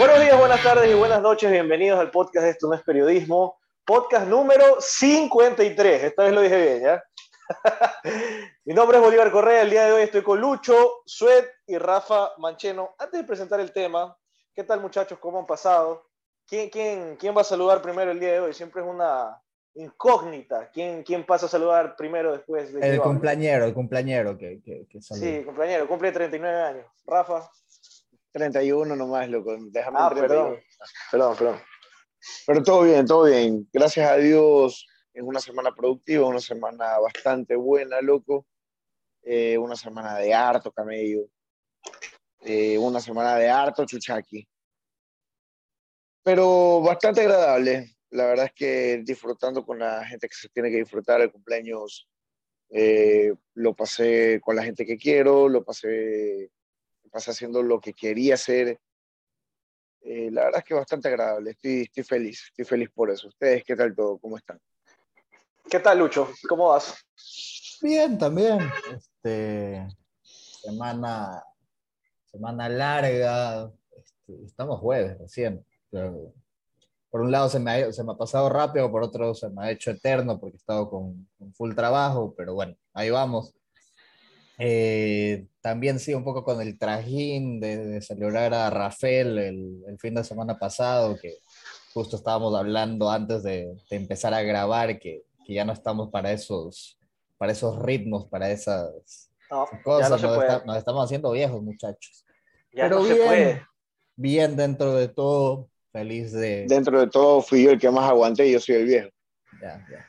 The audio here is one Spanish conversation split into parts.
Buenos días, buenas tardes y buenas noches. Bienvenidos al podcast de Esto no es periodismo. Podcast número 53. Esta vez lo dije bien, ¿ya? Mi nombre es Bolívar Correa. El día de hoy estoy con Lucho, Sued y Rafa Mancheno. Antes de presentar el tema, ¿qué tal muchachos? ¿Cómo han pasado? ¿Quién, quién, quién va a saludar primero el día de hoy? Siempre es una incógnita. ¿Quién, quién pasa a saludar primero después de El cumpleañero, el cumpleañero que, que, que Sí, cumpleañero, cumple 39 años. Rafa. 31 nomás, loco. Déjame Ah, perdón. Perdón, perdón. Pero todo bien, todo bien. Gracias a Dios, es una semana productiva, una semana bastante buena, loco. Eh, una semana de harto camello. Eh, una semana de harto chuchaqui. Pero bastante agradable. La verdad es que disfrutando con la gente que se tiene que disfrutar el cumpleaños, eh, lo pasé con la gente que quiero, lo pasé, pasé haciendo lo que quería hacer. Eh, la verdad es que bastante agradable, estoy, estoy feliz, estoy feliz por eso. ¿Ustedes qué tal todo? ¿Cómo están? ¿Qué tal, Lucho? ¿Cómo vas? Bien, también. Este, semana, semana larga. Este, estamos jueves recién. Pero por un lado se me, ha, se me ha pasado rápido, por otro se me ha hecho eterno porque he estado con, con full trabajo, pero bueno, ahí vamos. Eh, también sí, un poco con el trajín de, de celebrar a Rafael el, el, fin de semana pasado, que justo estábamos hablando antes de, de empezar a grabar, que, que, ya no estamos para esos, para esos ritmos, para esas No, cosas. no nos, está- nos estamos haciendo viejos, muchachos. Ya Pero no bien, se puede. bien dentro de todo, feliz de... Dentro de todo fui yo el que más aguanté y yo soy el viejo. Ya, ya.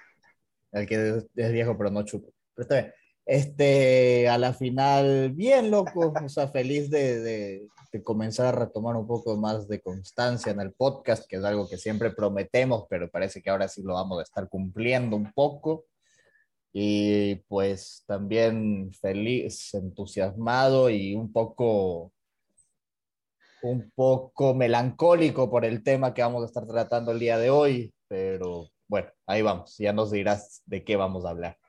El que es, es viejo pero no chupa. Pero está bien. Este, a la final, bien loco, o sea, feliz de, de, comenzar a retomar un poco más de constancia en el podcast, que es algo que siempre prometemos, pero parece que ahora sí lo vamos a estar cumpliendo un poco. Y pues también feliz, entusiasmado y un poco, un poco melancólico por el tema que vamos a estar tratando el día de hoy, pero bueno, ahí vamos, ya nos dirás de qué vamos a hablar.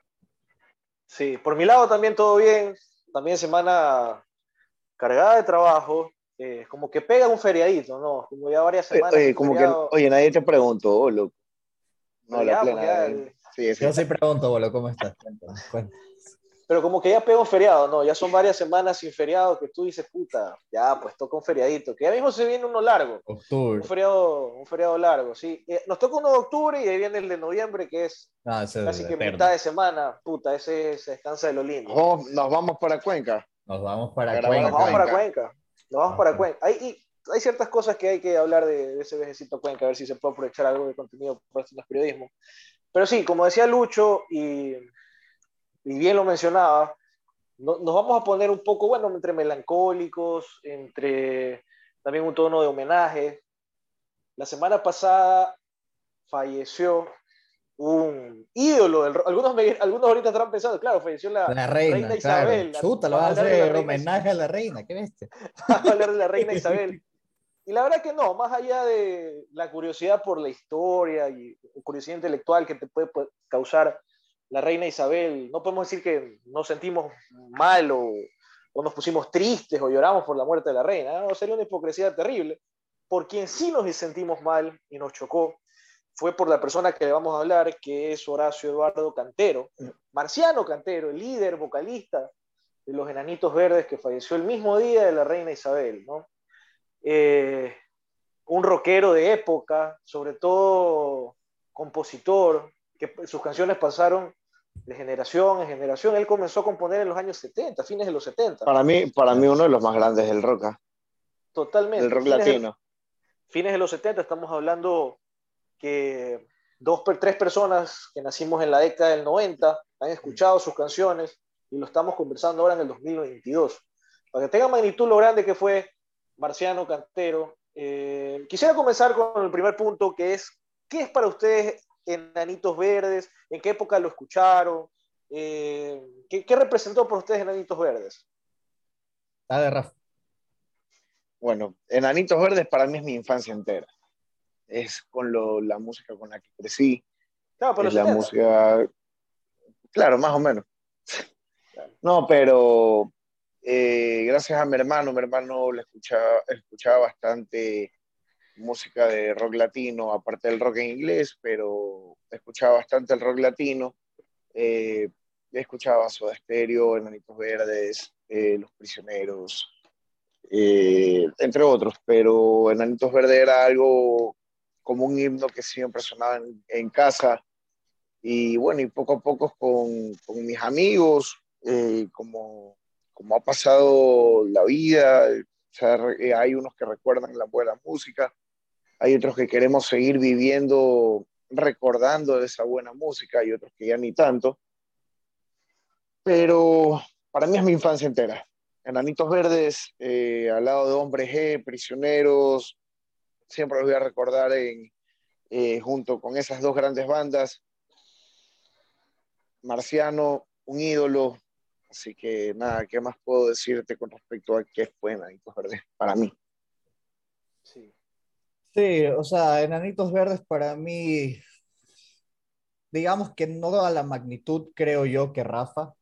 Sí, por mi lado también todo bien. También semana cargada de trabajo. Eh, como que pega un feriadito, ¿no? Como ya varias semanas. Oye, como que, oye, nadie te preguntó, oh, loco. No, la ya, plena. pues ya, eh. Sí, sí. Yo sí pregunto, Bolo, ¿cómo estás? Cuéntame, cuéntame. Pero como que ya pega un feriado, ¿no? Ya son varias semanas sin feriado que tú dices, puta, ya, pues toca un feriadito. Que ya mismo se viene uno largo. Octubre. Un feriado, un feriado largo, sí. Eh, nos toca uno de octubre y ahí viene el de noviembre, que es No, ese es casi que eterno. mitad de semana. Puta, ese se descansa de lo lindo. Vamos- nos vamos para Cuenca. Nos vamos para Cuenca. Nos vamos para Cuenca. Nos vamos para Cuenca. Hay, y hay ciertas cosas que hay que hablar de, de ese viajecito a Cuenca, a ver si se puede aprovechar algo de contenido para el periodismo. Pero sí, como decía Lucho, y, y bien lo mencionaba, no- nos vamos a poner un poco, bueno, entre melancólicos, entre también un tono de homenaje. La semana pasada falleció un ídolo del ro- Algunos, me- algunos ahorita estarán pensando, claro, falleció la, La reina, claro. Isabel. Chuta, lo vas a hablar de la hacer reina homenaje a la reina, qué bestia. a hablar de la reina Isabel. Y la verdad que no, más allá de la curiosidad por la historia y curiosidad intelectual que te puede causar la reina Isabel, no podemos decir que nos sentimos mal o, o nos pusimos tristes o lloramos por la muerte de la reina, ¿no? sería una hipocresía terrible. Por quien sí nos sentimos mal y nos chocó fue por la persona que le vamos a hablar, que es Horacio Eduardo Cantero, Marciano Cantero, el líder vocalista de los Enanitos Verdes que falleció el mismo día de la reina Isabel, ¿no? Eh, un rockero de época, sobre todo compositor, que sus canciones pasaron de generación en generación. Él comenzó a componer en los años 70, fines de los 70. Para mí, para mí uno de los más grandes del rock, ¿ah? Totalmente. del rock Fines de- latino. fines de los 70, estamos hablando que dos, tres personas que nacimos en la década del 90 han escuchado sus canciones y lo estamos conversando ahora en el 2022. Para que tengan magnitud lo grande que fue Marciano Cantero, eh, quisiera comenzar con el primer punto, que es, ¿qué es para ustedes Enanitos Verdes? ¿En qué época lo escucharon? Eh, ¿qué, qué representó por ustedes Enanitos Verdes? Dale, Rafa. Bueno, Enanitos Verdes para mí es mi infancia entera. Es con lo, la música con la que crecí. Claro, pero es los la 70. música. Claro, más o menos. No, pero eh, gracias a mi hermano, mi hermano le escuchaba, escuchaba bastante música de rock latino, aparte del rock en inglés, pero escuchaba bastante el rock latino. Eh, escuchaba Soda Stereo, Enanitos Verdes, eh, Los Prisioneros, eh, entre otros, pero Enanitos Verdes era algo como un himno que siempre sonaba en, casa. Y bueno, y poco a poco con, con mis amigos, como, como ha pasado la vida, hay unos que recuerdan la buena música, hay otros que queremos seguir viviendo, recordando esa buena música y otros que ya ni tanto. Pero para mí es mi infancia entera. Enanitos Verdes, eh, al lado de Hombres G, Prisioneros, siempre los voy a recordar en, eh, junto con esas dos grandes bandas. Marciano, un ídolo. Así que nada, ¿qué más puedo decirte con respecto a qué fue Enanitos Verdes para mí? Sí. Sí, o sea, Enanitos Verdes para mí, digamos que no da la magnitud, creo yo, que Rafa,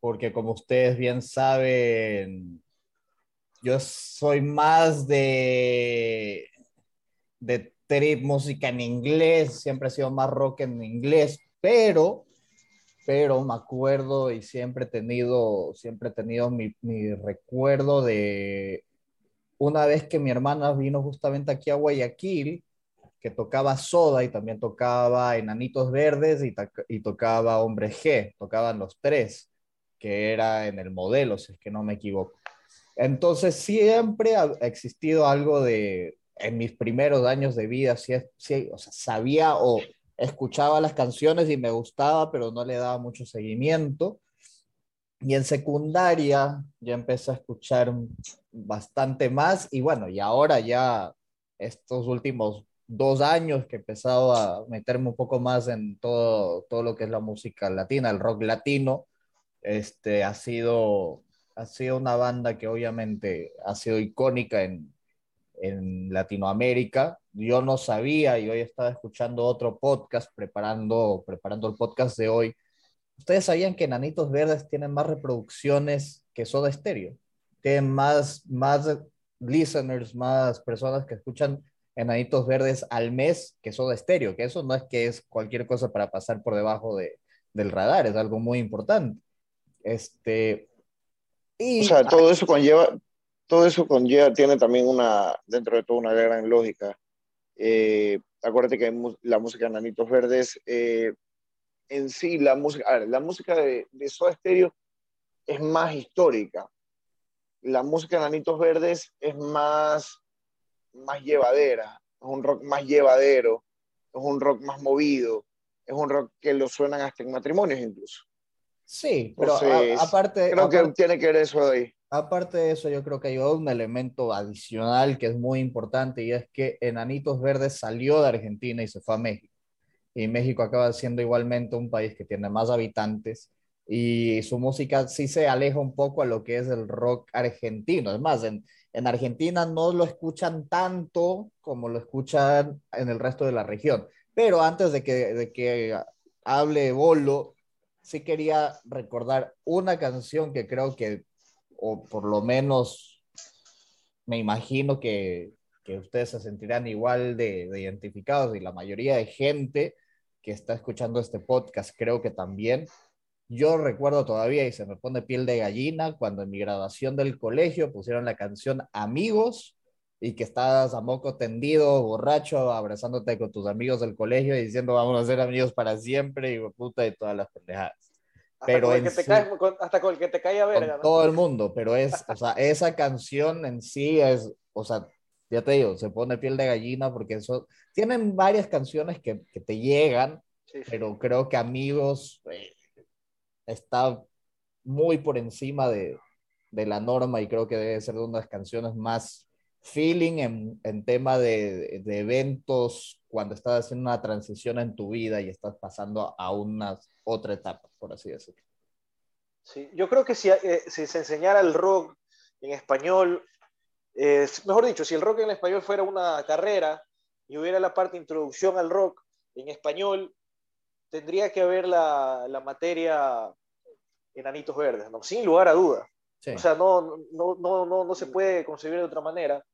porque como ustedes bien saben, yo soy más de, de trip, música en inglés, siempre he sido más rock en inglés, pero, pero me acuerdo y siempre he tenido, siempre he tenido mi, mi recuerdo de una vez que mi hermana vino justamente aquí a Guayaquil, que tocaba Soda y también tocaba Enanitos Verdes y, y tocaba Hombre G, tocaban los tres que era en el modelo, si es que no me equivoco. Entonces siempre ha existido algo de, en mis primeros años de vida, si, si o sabía o escuchaba las canciones y me gustaba, pero no le daba mucho seguimiento. Y en secundaria ya empecé a escuchar bastante más y bueno, y ahora ya estos últimos dos años que he empezado a meterme un poco más en todo, todo lo que es la música latina, el rock latino, este, ha sido, ha sido una banda que obviamente ha sido icónica en, en Latinoamérica. Yo no sabía y hoy estaba escuchando otro podcast, preparando, preparando el podcast de hoy. ¿Ustedes sabían que Nanitos Verdes tienen más reproducciones que Soda Stereo? Tienen más, más listeners, más personas que escuchan Enanitos Verdes al mes que Soda Stereo, que eso no es que es cualquier cosa para pasar por debajo de, del radar, es algo muy importante. Este, o sea, todo eso conlleva, todo eso conlleva, tiene también una, dentro de todo una gran lógica. Eh, acuérdate que la música de Nanitos Verdes, eh, en sí, la música, la música de, de Soda Stereo es más histórica. La música de Nanitos Verdes es más, más llevadera, es un rock más llevadero, es un rock más movido, es un rock que lo suenan hasta en matrimonios incluso. Sí, pero aparte... Creo que tiene que ver eso de ahí. Aparte de eso, yo creo que hay un elemento adicional que es muy importante y es que Enanitos Verdes salió de Argentina y se fue a México. Y México acaba siendo igualmente un país que tiene más habitantes y su música sí se aleja un poco a lo que es el rock argentino. Es más, en, en Argentina no lo escuchan tanto como lo escuchan en el resto de la región. Pero antes de que, de que hable Bolo, sí quería recordar una canción que creo que, o por lo menos me imagino que, que ustedes se sentirán igual de, de, identificados y la mayoría de gente que está escuchando este podcast creo que también. Yo recuerdo todavía y se me pone piel de gallina cuando en mi graduación del colegio pusieron la canción Amigos y que estabas a moco tendido, borracho, abrazándote con tus amigos del colegio y diciendo vamos a ser amigos para siempre y puta y todas las pendejadas. Hasta pero con el que te cae, hasta con el que te cae a verga, ¿no? Todo el mundo, pero es, o sea, esa canción en sí es, o sea, ya te digo, se pone piel de gallina porque eso, tienen varias canciones que, que te llegan, pero creo que Amigos eh, está muy por encima de, de la norma y creo que debe ser de las canciones más feeling en, en tema de, de, eventos cuando estás haciendo una transición en tu vida y estás pasando a una otra etapa, por así decirlo. Sí, yo creo que si, eh, si se enseñara el rock en español, eh, mejor dicho, si el rock en español fuera una carrera y hubiera la parte de introducción al rock en español, tendría que haber la, la materia enanitos verdes, ¿no? sin lugar a duda. O sea, no, no, no, no, no se puede concebir de otra manera.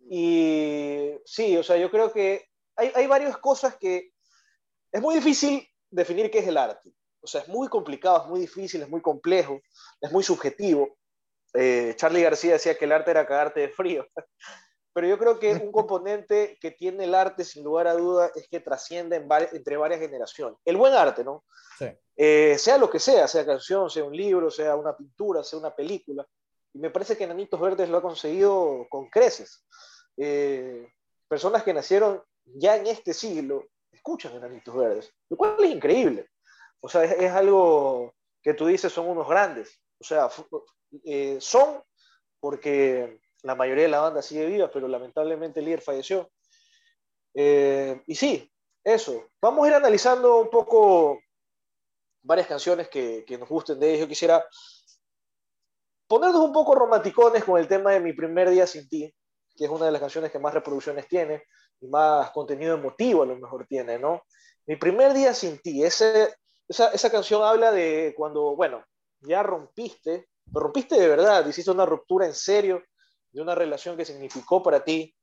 Y sí, o sea, yo creo que hay, hay varias cosas que es muy difícil definir qué es el arte. O sea, es muy complicado, es muy difícil, es muy complejo, es muy subjetivo. Eh, Charlie García decía que el arte era cagarte de frío. Pero yo creo que un componente que tiene el arte, sin lugar a duda, es que trasciende en entre varias generaciones. El buen arte, ¿no? Sí. Eh, sea lo que sea, sea canción, sea un libro, sea una pintura, sea una película. Y me parece que Nanitos Verdes lo ha conseguido con creces. Eh, personas que nacieron ya en este siglo escuchan Enanitos Verdes, lo cual es increíble. O sea, es, algo que tú dices son unos grandes. O sea, eh, son porque la mayoría de la banda sigue viva, pero lamentablemente el líder falleció. Eh, y sí, eso. Vamos a ir analizando un poco varias canciones que, que nos gusten de ellos. Yo quisiera ponernos un poco romanticones con el tema de Mi primer día sin ti, que es una de las canciones que más reproducciones tiene y más contenido emotivo a lo mejor tiene, ¿no? Mi primer día sin ti, ese, esa, esa canción habla de cuando, bueno, ya rompiste, rompiste de verdad, hiciste una ruptura en serio de una relación que significó para ti.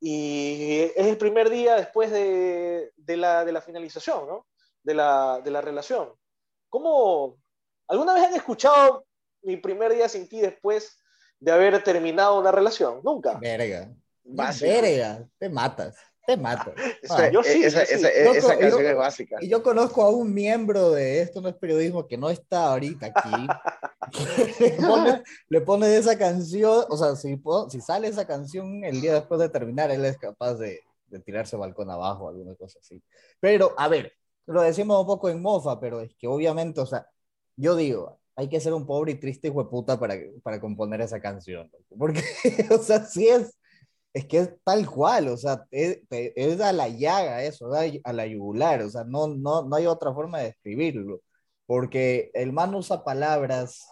Y es el primer día después de, de, la, de la, finalización, ¿no? De la, de la relación. ¿Cómo, ¿Alguna vez han escuchado mi primer día sin ti después de haber terminado una relación? Nunca. Verga. Verga, te matas te mato. Ah, yo sí, esa, canción es básica. Y yo conozco a un miembro de Esto no es periodismo que no está ahorita aquí. le, pone, esa canción, o sea, si, si sale esa canción el día después de terminar, él es capaz de, de tirarse balcón abajo o alguna cosa así. Pero, a ver, lo decimos un poco en mofa, pero es que obviamente, o sea, yo digo, hay que ser un pobre y triste hijo de puta para, para componer esa canción. Porque, o sea, si es es que es tal cual, o sea, es, es, a la llaga eso, a la yugular, o sea, no, no, no hay otra forma de describirlo, porque el man usa palabras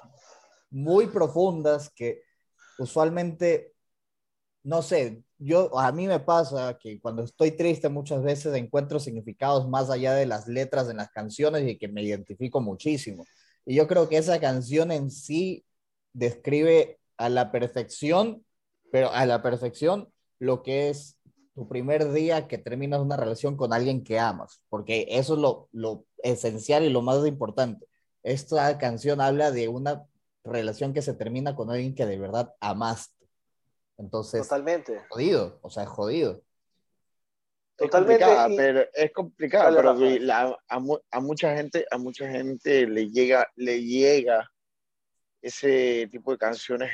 muy profundas que usualmente, no sé, yo, a mí me pasa que cuando estoy triste muchas veces encuentro significados más allá de las letras en las canciones y que me identifico muchísimo. Y yo creo que esa canción en sí describe a la perfección pero a la perfección lo que es tu primer día que terminas una relación con alguien que amas, porque eso es lo, lo esencial y lo más importante. Esta canción habla de una relación que se termina con alguien que de verdad amaste. Entonces, totalmente. Jodido, o sea, jodido. Totalmente. Es pero es complicado, pero a, a, mucha gente, a mucha gente le llega, le llega ese tipo de canciones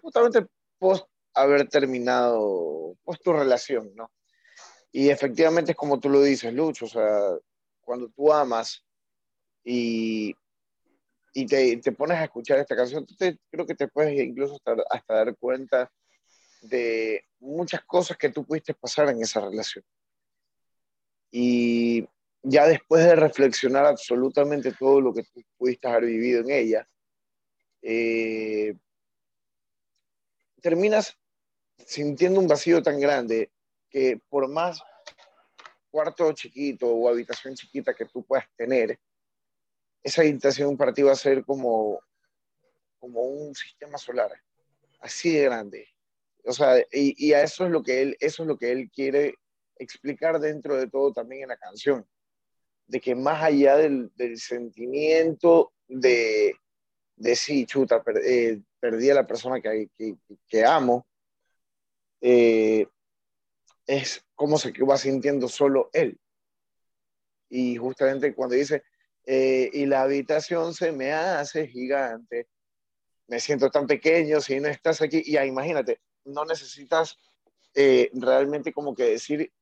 justamente post haber terminado post tu relación, ¿no? Y efectivamente es como tú lo dices, Lucho, o sea, cuando tú amas y, y te, te pones a escuchar esta canción, tú te, creo que te puedes incluso hasta, hasta dar cuenta de muchas cosas que tú pudiste pasar en esa relación. Y ya después de reflexionar absolutamente todo lo que tú pudiste haber vivido en ella, eh, terminas sintiendo un vacío tan grande que por más cuarto chiquito o habitación chiquita que tú puedas tener, esa habitación para ti va a ser como, como un sistema solar, así de grande. O sea, y, a eso es lo que él, eso es lo que él quiere explicar dentro de todo también en la canción, de que más allá del, del sentimiento de, de sí, chuta, eh, perdí a la persona que, amo, eh, es como se va sintiendo solo él. Y justamente cuando dice, eh, y la habitación se me hace gigante, me siento tan pequeño si no estás aquí, y ya imagínate, no necesitas realmente como que decir,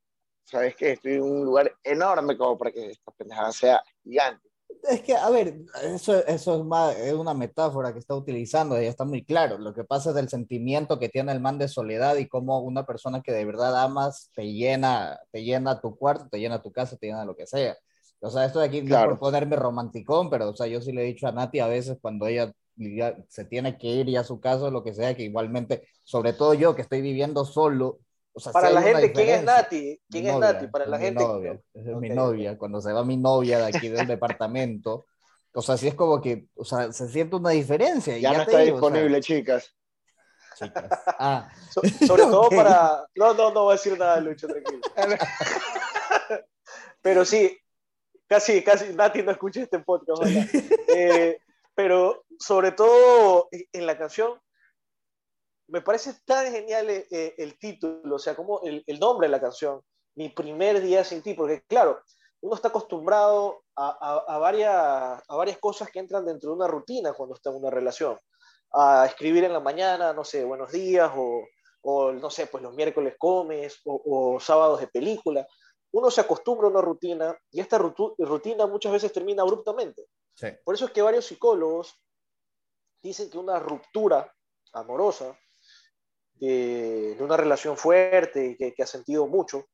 sabes que estoy en un lugar enorme como para que esta pendejada sea gigante. Es que, a ver, eso, eso es, más, es una metáfora que está utilizando y está muy claro. Lo que pasa es el sentimiento que tiene el man de soledad y cómo una persona que de verdad amas te llena, te llena tu cuarto, te llena tu casa, te llena lo que sea. O sea, esto de aquí no por ponerme romanticón, pero o sea, yo sí le he dicho a Nati a veces cuando ella se tiene que ir ya a su casa, lo que sea, que igualmente, sobre todo yo que estoy viviendo solo, para la gente, ¿quién es Nati? ¿Quién es Nati? Para la gente. Novia, es mi novia. Cuando se va mi novia de aquí del departamento, o sea, sí es como que, o sea, se siente una diferencia. Ya, no está disponible, chicas. chicas. Ah, So- sobre todo para... No, no, no voy a decir nada, Lucho, tranquilo. Pero sí, casi, casi Nati no escucha este podcast. Eh, pero sobre todo en la canción, me parece tan genial eh, eh, el título, o sea, como el, el nombre de la canción, Mi primer día sin ti, porque claro, uno está acostumbrado a, a- a varias, a varias cosas que entran dentro de una rutina cuando está en una relación. A escribir en la mañana, no sé, buenos días, o, o no sé, pues los miércoles comes, o, o sábados de película. Uno se acostumbra a una rutina y esta rutina muchas veces termina abruptamente. sí. Por eso es que varios psicólogos dicen que una ruptura amorosa de, de una relación fuerte y que, que ha sentido mucho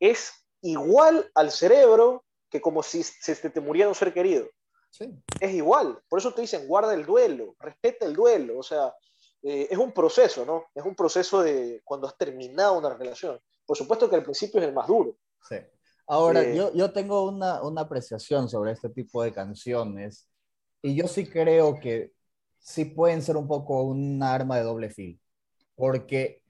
es igual al cerebro que como si se te, te muriera un ser querido. sí. Es igual. Por eso te dicen guarda el duelo, respeta el duelo. O sea, eh, es un proceso, ¿no? Es un proceso de cuando has terminado una relación. Por supuesto que al principio es el más duro. Sí. Ahora, Eh, yo, yo tengo una, una apreciación sobre este tipo de canciones y yo sí creo que sí pueden ser un poco un arma de doble filo, porque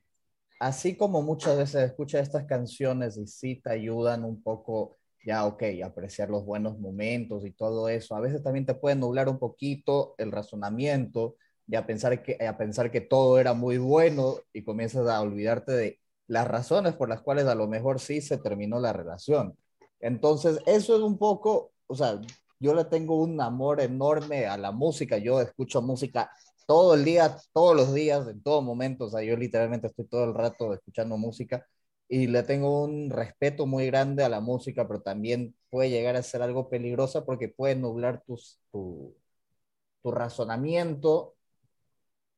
así como muchas veces escuchas estas canciones y sí te ayudan un poco, ya, ok, apreciar los buenos momentos y todo eso, a veces también te pueden nublar un poquito el razonamiento y a pensar que, a pensar que todo era muy bueno y comienzas a olvidarte de las razones por las cuales a lo mejor sí se terminó la relación. Entonces, eso es un poco, o sea, yo le tengo un amor enorme a la música, yo escucho música todo el día, todos los días, en todo momento, o sea, yo literalmente estoy todo el rato escuchando música y le tengo un respeto muy grande a la música, pero también puede llegar a ser algo peligrosa porque puede nublar tus, tu, tu razonamiento,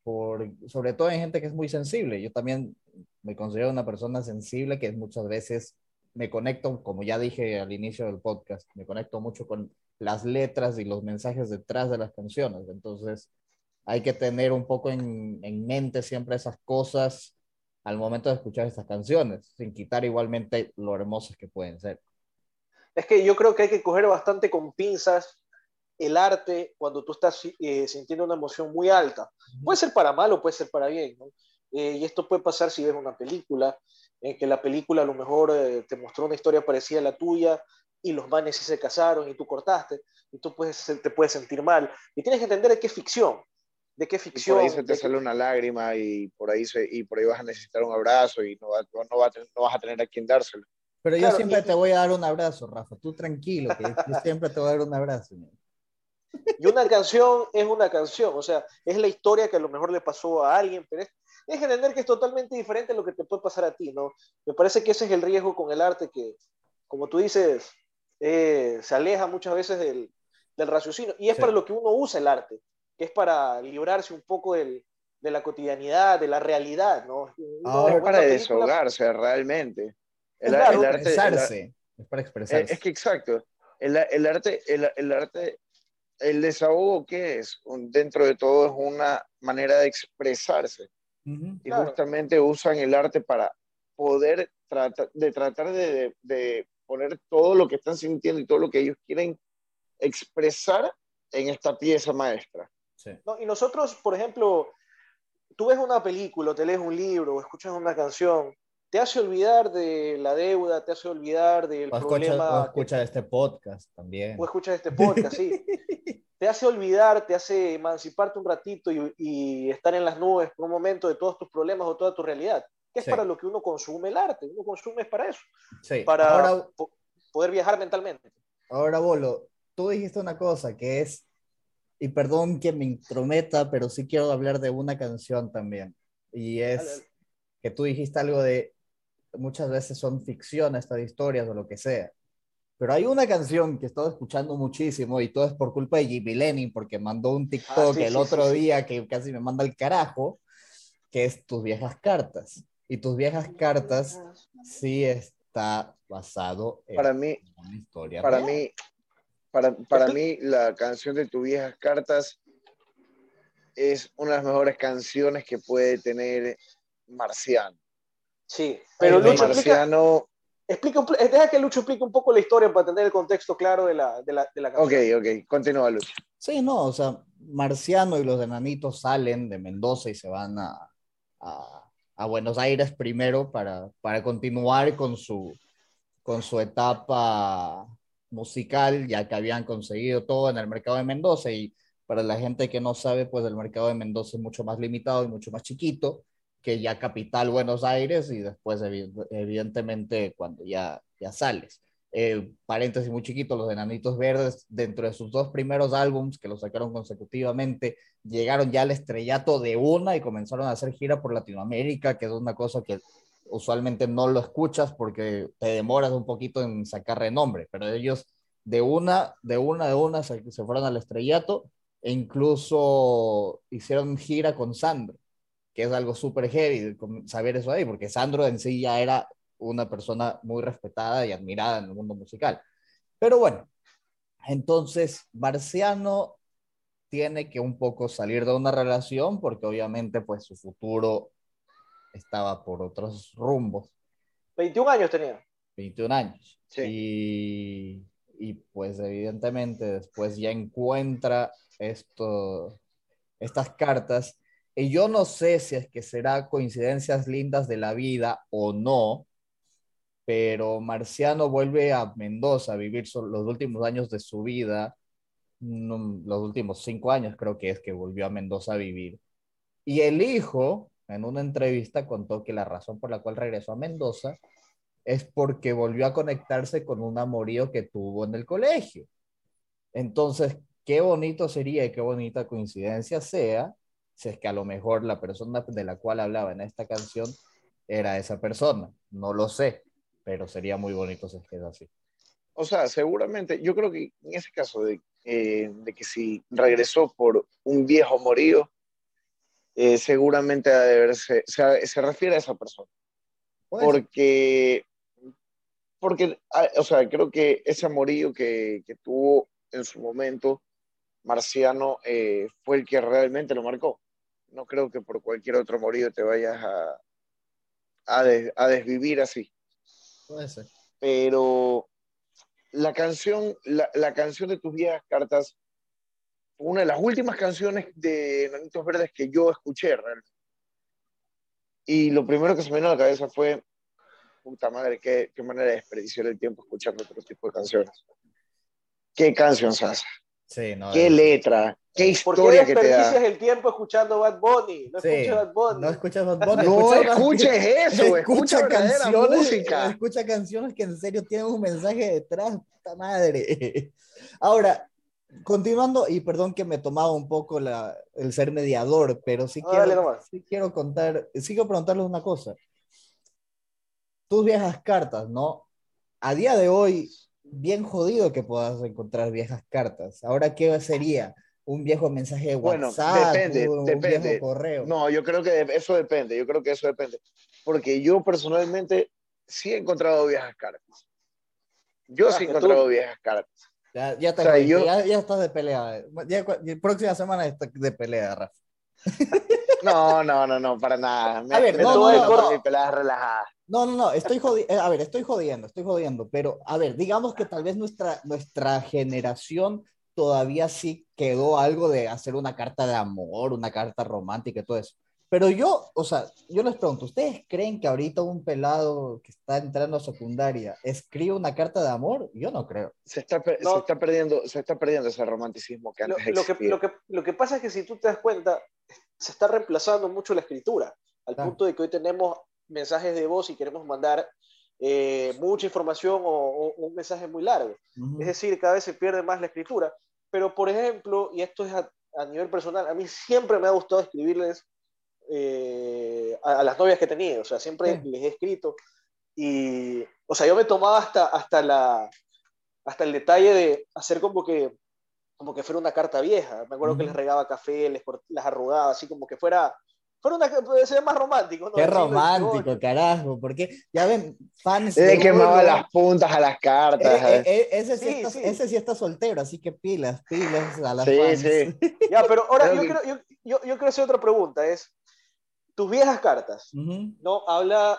por, sobre todo en gente que es muy sensible. Yo también me considero una persona sensible que muchas veces me conecto, como ya dije al inicio del podcast, me conecto mucho con las letras y los mensajes detrás de las canciones. Entonces, hay que tener un poco en, en mente siempre esas cosas al momento de escuchar estas canciones, sin quitar igualmente lo hermosas que pueden ser. Es que yo creo que hay que coger bastante con pinzas el arte cuando tú estás eh, sintiendo una emoción muy alta. Puede ser para mal o puede ser para bien, ¿no? Eh, y esto puede pasar si ves una película, en que la película a lo mejor eh, te mostró una historia parecida a la tuya y los manes sí se casaron y tú cortaste y tú puedes, te puedes sentir mal. Y tienes que entender de qué es ficción, de qué Y ficción. por ahí se te sale qué- una lágrima y por ahí, se, y por ahí vas a necesitar un abrazo y no, va- no, va a tener- no vas a tener a quien dárselo. Pero Claro, yo siempre y- te voy a dar un abrazo, Rafa. Tú tranquilo, que yo siempre te voy a dar un abrazo. ¿no? Y una canción es una canción, o sea, es la historia que a lo mejor le pasó a alguien, pero es, es que entender que es totalmente diferente a lo que te puede pasar a ti, ¿no? Me parece que ese es el riesgo con el arte, que, como tú dices, eh, se aleja muchas veces del, del raciocinio, y es Sí. para lo que uno usa el arte, que es para librarse un poco del, de la cotidianidad, de la realidad, ¿no? Ve es para película- desahogarse realmente. El, Claro, el arte, el- expresarse. es para Eh, expresarse. Es que exacto. El, el arte, el, el arte, el desahogo, ¿qué es? Un- dentro de todo es una manera de expresarse. Y Claro. justamente usan el arte para poder tratar de tratar de, de- de poner todo lo que están sintiendo y todo lo que ellos quieren expresar en esta pieza maestra. Sí. No, y nosotros, por ejemplo, tú ves una película, te lees un libro, o escuchas una canción, te hace olvidar de la deuda, te hace olvidar del O problema, o escucha este podcast también. o escuchas este podcast, sí. Te hace olvidar, te hace emanciparte un ratito y, y estar en las nubes por un momento de todos tus problemas o toda tu realidad, que es Sí. para lo que uno consume el arte, uno consume es para eso, Sí. para Ahora, po- poder viajar mentalmente. ahora, Bolo, tú dijiste una cosa que es, y perdón que me intrometa, pero sí quiero hablar de una canción también. Y es que tú dijiste algo de muchas veces son ficción estas historias o lo que sea. Pero hay una canción que he estado escuchando muchísimo y todo es por culpa de Jimmy Lennon porque mandó un TikTok Ah, sí, el sí, otro sí. día que casi me manda el carajo, que es tus viejas cartas. Y tus viejas cartas sí está basado en Para mí, una historia. para real. mí, para, para mí, la canción de tus viejas cartas es una de las mejores canciones que puede tener Marciano. Sí, pero Ay, Lucho, explica, Marciano, explica un pl- deja que Lucho explique un poco la historia para tener el contexto claro de la, de la, de la ok, canción. ok, continúa Lucho. Sí, no, o sea, Marciano y los enanitos salen de Mendoza y se van a, a, Buenos Aires primero para, para continuar con su, con su etapa musical, ya que habían conseguido todo en el mercado de Mendoza y para la gente que no sabe, pues el mercado de Mendoza es mucho más limitado y mucho más chiquito que ya capital Buenos Aires y después evidentemente cuando ya, ya sales. Eh, paréntesis muy chiquito, los Enanitos Verdes, dentro de sus dos primeros álbums que los sacaron consecutivamente, llegaron ya al estrellato de una y comenzaron a hacer gira por Latinoamérica, que es una cosa que usualmente no lo escuchas porque te demoras un poquito en sacar renombre, pero ellos de una, de una, de una se, se fueron al estrellato e incluso hicieron gira con Sandro, que es algo súper heavy saber eso ahí, porque Sandro en sí ya era una persona muy respetada y admirada en el mundo musical. Pero bueno, entonces Marciano tiene que un poco salir de una relación porque obviamente pues su futuro estaba por otros rumbos. 21 años tenía. 21 años. Sí. Y, y, pues evidentemente después ya encuentra esto, estas cartas. Y yo no sé si es que será coincidencias lindas de la vida o no, pero Marciano vuelve a Mendoza a vivir los últimos años de su vida, los últimos cinco años creo que es que volvió a Mendoza a vivir. Y el hijo, en una entrevista, contó que la razón por la cual regresó a Mendoza es porque volvió a conectarse con un amorío que tuvo en el colegio. Entonces, qué bonito sería y qué bonita coincidencia sea si es que a lo mejor la persona de la cual hablaba en esta canción era esa persona. No lo sé pero sería muy bonito si es así. O sea, seguramente, yo creo que en ese caso de, eh, de que si regresó por un viejo morido, eh, seguramente se, se, refiere a esa persona. Porque, porque, ah, o sea, creo que ese amorío que, que tuvo en su momento, Marciano, eh, fue el que realmente lo marcó. No creo que por cualquier otro amorío te vayas a, a, a desvivir así. Puede ser. Pero la canción, la, canción de tus viejas cartas una de las últimas canciones de Nanitos Verdes que yo escuché realmente. Y lo primero que se me vino a la cabeza fue, puta madre, qué, qué manera de desperdiciar el tiempo escuchando otro tipo de canciones. Qué canción, Sasa. Sí, no, qué letra, qué historia que te da. el tiempo escuchando Bad Bunny? No escuchas Bad Bunny. No escuchas Bad Bunny. No escuches eso, escucha, canciones, música. Escucha canciones que en serio tienen un mensaje detrás, puta madre. Ahora, continuando, y perdón que me tomaba un poco la, el ser mediador, pero sí, quiero, sí quiero contar, sí quiero preguntarles una cosa. Tus viejas cartas, ¿no? A día de hoy, bien jodido que puedas encontrar viejas cartas. Ahora, ¿qué sería? Un viejo mensaje de WhatsApp, depende, un, depende. viejo correo. No, yo creo que eso depende, yo creo que eso depende. Porque yo personalmente sí he encontrado viejas cartas. Yo sí he encontrado viejas cartas. Ya, ya, ya, estás de pelea. Ya, próxima semana estás de pelea, Rafa. No, no, no, no, para nada. a ver, no, no, no, mi pelada relajada. No, no, no, estoy jodiendo, eh, a ver, estoy jodiendo, estoy jodiendo, pero a ver, digamos que tal vez nuestra, nuestra generación todavía sí quedó algo de hacer una carta de amor, una carta romántica y todo eso. Pero yo, o sea, yo les pregunto, ¿ustedes creen que ahorita un pelado que está entrando a secundaria escribe una carta de amor? Yo no creo. Se está, se está, perdiendo, se está perdiendo ese romanticismo que antes lo, que, lo, que, lo que pasa es que si tú te das cuenta, se está reemplazando mucho la escritura, al punto de que hoy tenemos mensajes de voz y queremos mandar eh, mucha información o, un mensaje muy largo. Es decir, cada vez se pierde más la escritura. Pero, por ejemplo, y esto es a, nivel personal, a mí siempre me ha gustado escribirles eh, a, las novias que he tenido, o sea, siempre les he escrito. Y, o sea, yo me tomaba hasta, hasta, la, hasta el detalle de hacer como que, como que fuera una carta vieja. Me acuerdo que les regaba café, les las arrugaba, así como que fuera fuera una puede ser más romántico. ¿no? Qué romántico, carajo, porque ya ven, fans. Le quemaba las puntas a las cartas. Eh, eh, ese, sí, está, ese, sí está, soltero, así que pilas, pilas a las sí, Sí. Ya, pero ahora yo, quiero, yo, yo, yo, quiero hacer otra pregunta, es, tus viejas cartas, ¿no? Habla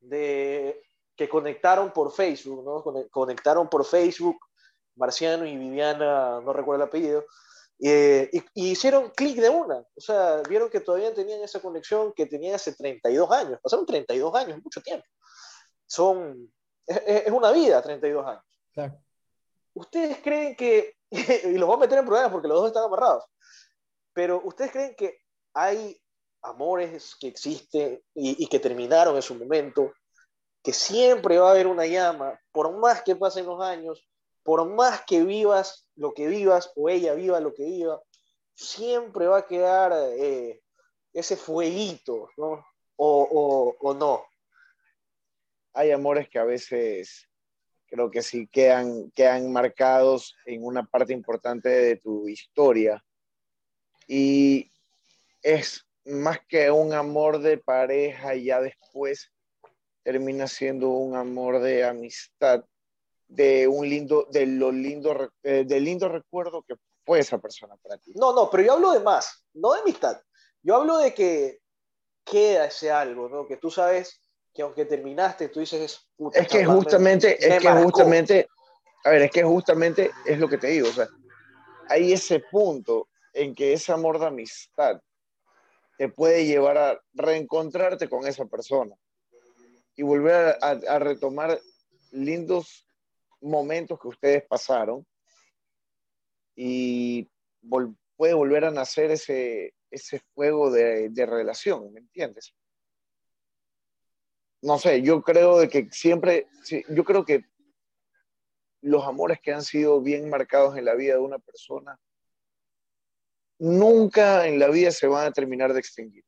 de que conectaron por Facebook, ¿no? Conectaron por Facebook, Marciano y Viviana, no recuerdo el apellido, Eh, y, hicieron clic de una, o sea, vieron que todavía tenían esa conexión que tenían hace 32 años, pasaron 32 años, mucho tiempo. Son, es, una vida 32 años. ¿Ustedes creen que, y los voy a meter en problemas porque los dos están amarrados, pero ¿ustedes creen que hay amores que existen y, y que terminaron en su momento, que siempre va a haber una llama, por más que pasen los años, por más que vivas lo que vivas o ella viva lo que viva, siempre va a quedar eh, ese fueguito, ¿no? O, o, no. Hay amores que a veces creo que sí quedan, quedan marcados en una parte importante de tu historia. Y es más que un amor de pareja, ya después termina siendo un amor de amistad de un lindo, de lo lindo, eh, del lindo recuerdo que fue esa persona para ti. No, no, pero yo hablo de más, no de amistad. Yo hablo de que queda ese algo, ¿no? Que tú sabes que aunque terminaste, tú dices, es que justamente, es que justamente, a ver, es que justamente es lo que te digo, o sea, hay ese punto en que ese amor de amistad te puede llevar a reencontrarte con esa persona y volver a, retomar lindos momentos que ustedes pasaron y puede volver a nacer ese, ese fuego de, de, relación, ¿me entiendes? No sé, yo creo de que siempre, yo creo que los amores que han sido bien marcados en la vida de una persona nunca en la vida se van a terminar de extinguir.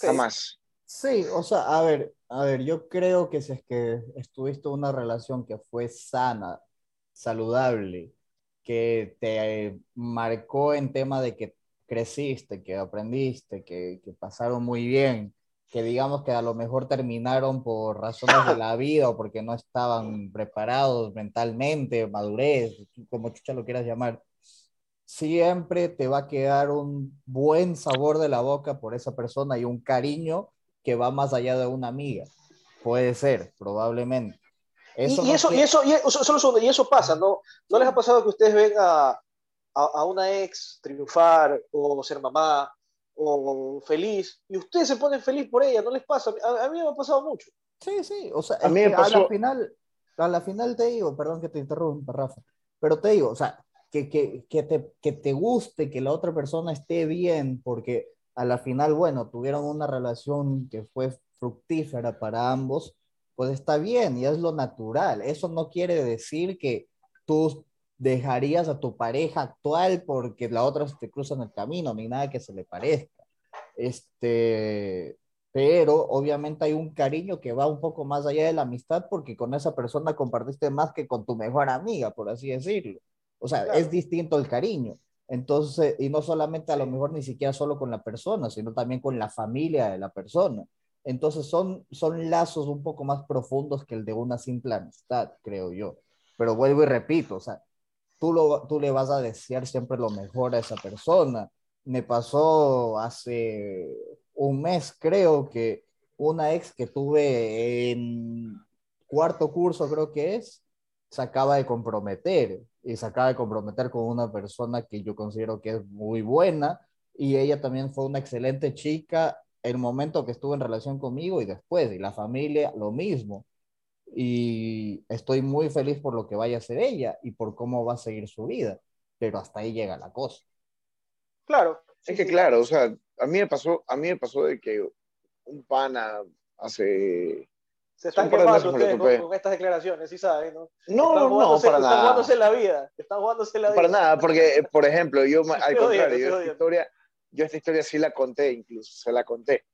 Jamás. Sí, o sea, a ver, a ver, yo creo que si es que estuviste una relación que fue sana, saludable, que te marcó en tema de que creciste, que aprendiste, que, que pasaron muy bien, que digamos que a lo mejor terminaron por razones de la vida o porque no estaban preparados mentalmente, madurez, como chucha lo quieras llamar, siempre te va a quedar un buen sabor de la boca por esa persona y un cariño que va más allá de una amiga. Puede ser, probablemente. Eso y, eso, y, eso, y, eso, y, eso, pasa, ¿no? ¿No les ha pasado que ustedes ven a, a, una ex triunfar o ser mamá o feliz y ustedes se ponen feliz por ella? ¿No les pasa? A, mí me ha pasado mucho. Sí, sí, o sea, a, mí me pasó... a la final, a la final te digo, perdón que te interrumpa, Rafa, pero te digo, o sea, que, que, que, te, que te guste que la otra persona esté bien, porque a la final, bueno, tuvieron una relación que fue fructífera para ambos, pues está bien y es lo natural. Eso no quiere decir que tú dejarías a tu pareja actual porque la otra se te cruza en el camino, ni nada que se le parezca. Este, pero obviamente hay un cariño que va un poco más allá de la amistad porque con esa persona compartiste más que con tu mejor amiga, por así decirlo. O sea, es distinto el cariño. Entonces, y no solamente a lo mejor ni siquiera solo con la persona, sino también con la familia de la persona. Entonces son, son lazos un poco más profundos que el de una simple amistad, creo yo. Pero vuelvo y repito, o sea, tú, lo, tú le vas a desear siempre lo mejor a esa persona. Me pasó hace un mes, creo que una ex que tuve en cuarto curso, creo que es, se acaba de comprometer y se acaba de comprometer con una persona que yo considero que es muy buena y ella también fue una excelente chica el momento que estuvo en relación conmigo y después, y la familia lo mismo. Y estoy muy feliz por lo que vaya a hacer ella y por cómo va a seguir su vida, pero hasta ahí llega la cosa. Claro. Es que claro, o sea, a mí me pasó, a mí me pasó de que un pana hace se están quemando ustedes con, estas declaraciones, sí saben, ¿no? No, no, no, para nada. Están jugándose la vida, están jugándose la vida. Para nada, porque, por ejemplo, yo, al contrario, yo esta, historia, yo esta historia sí la conté, incluso, se la conté.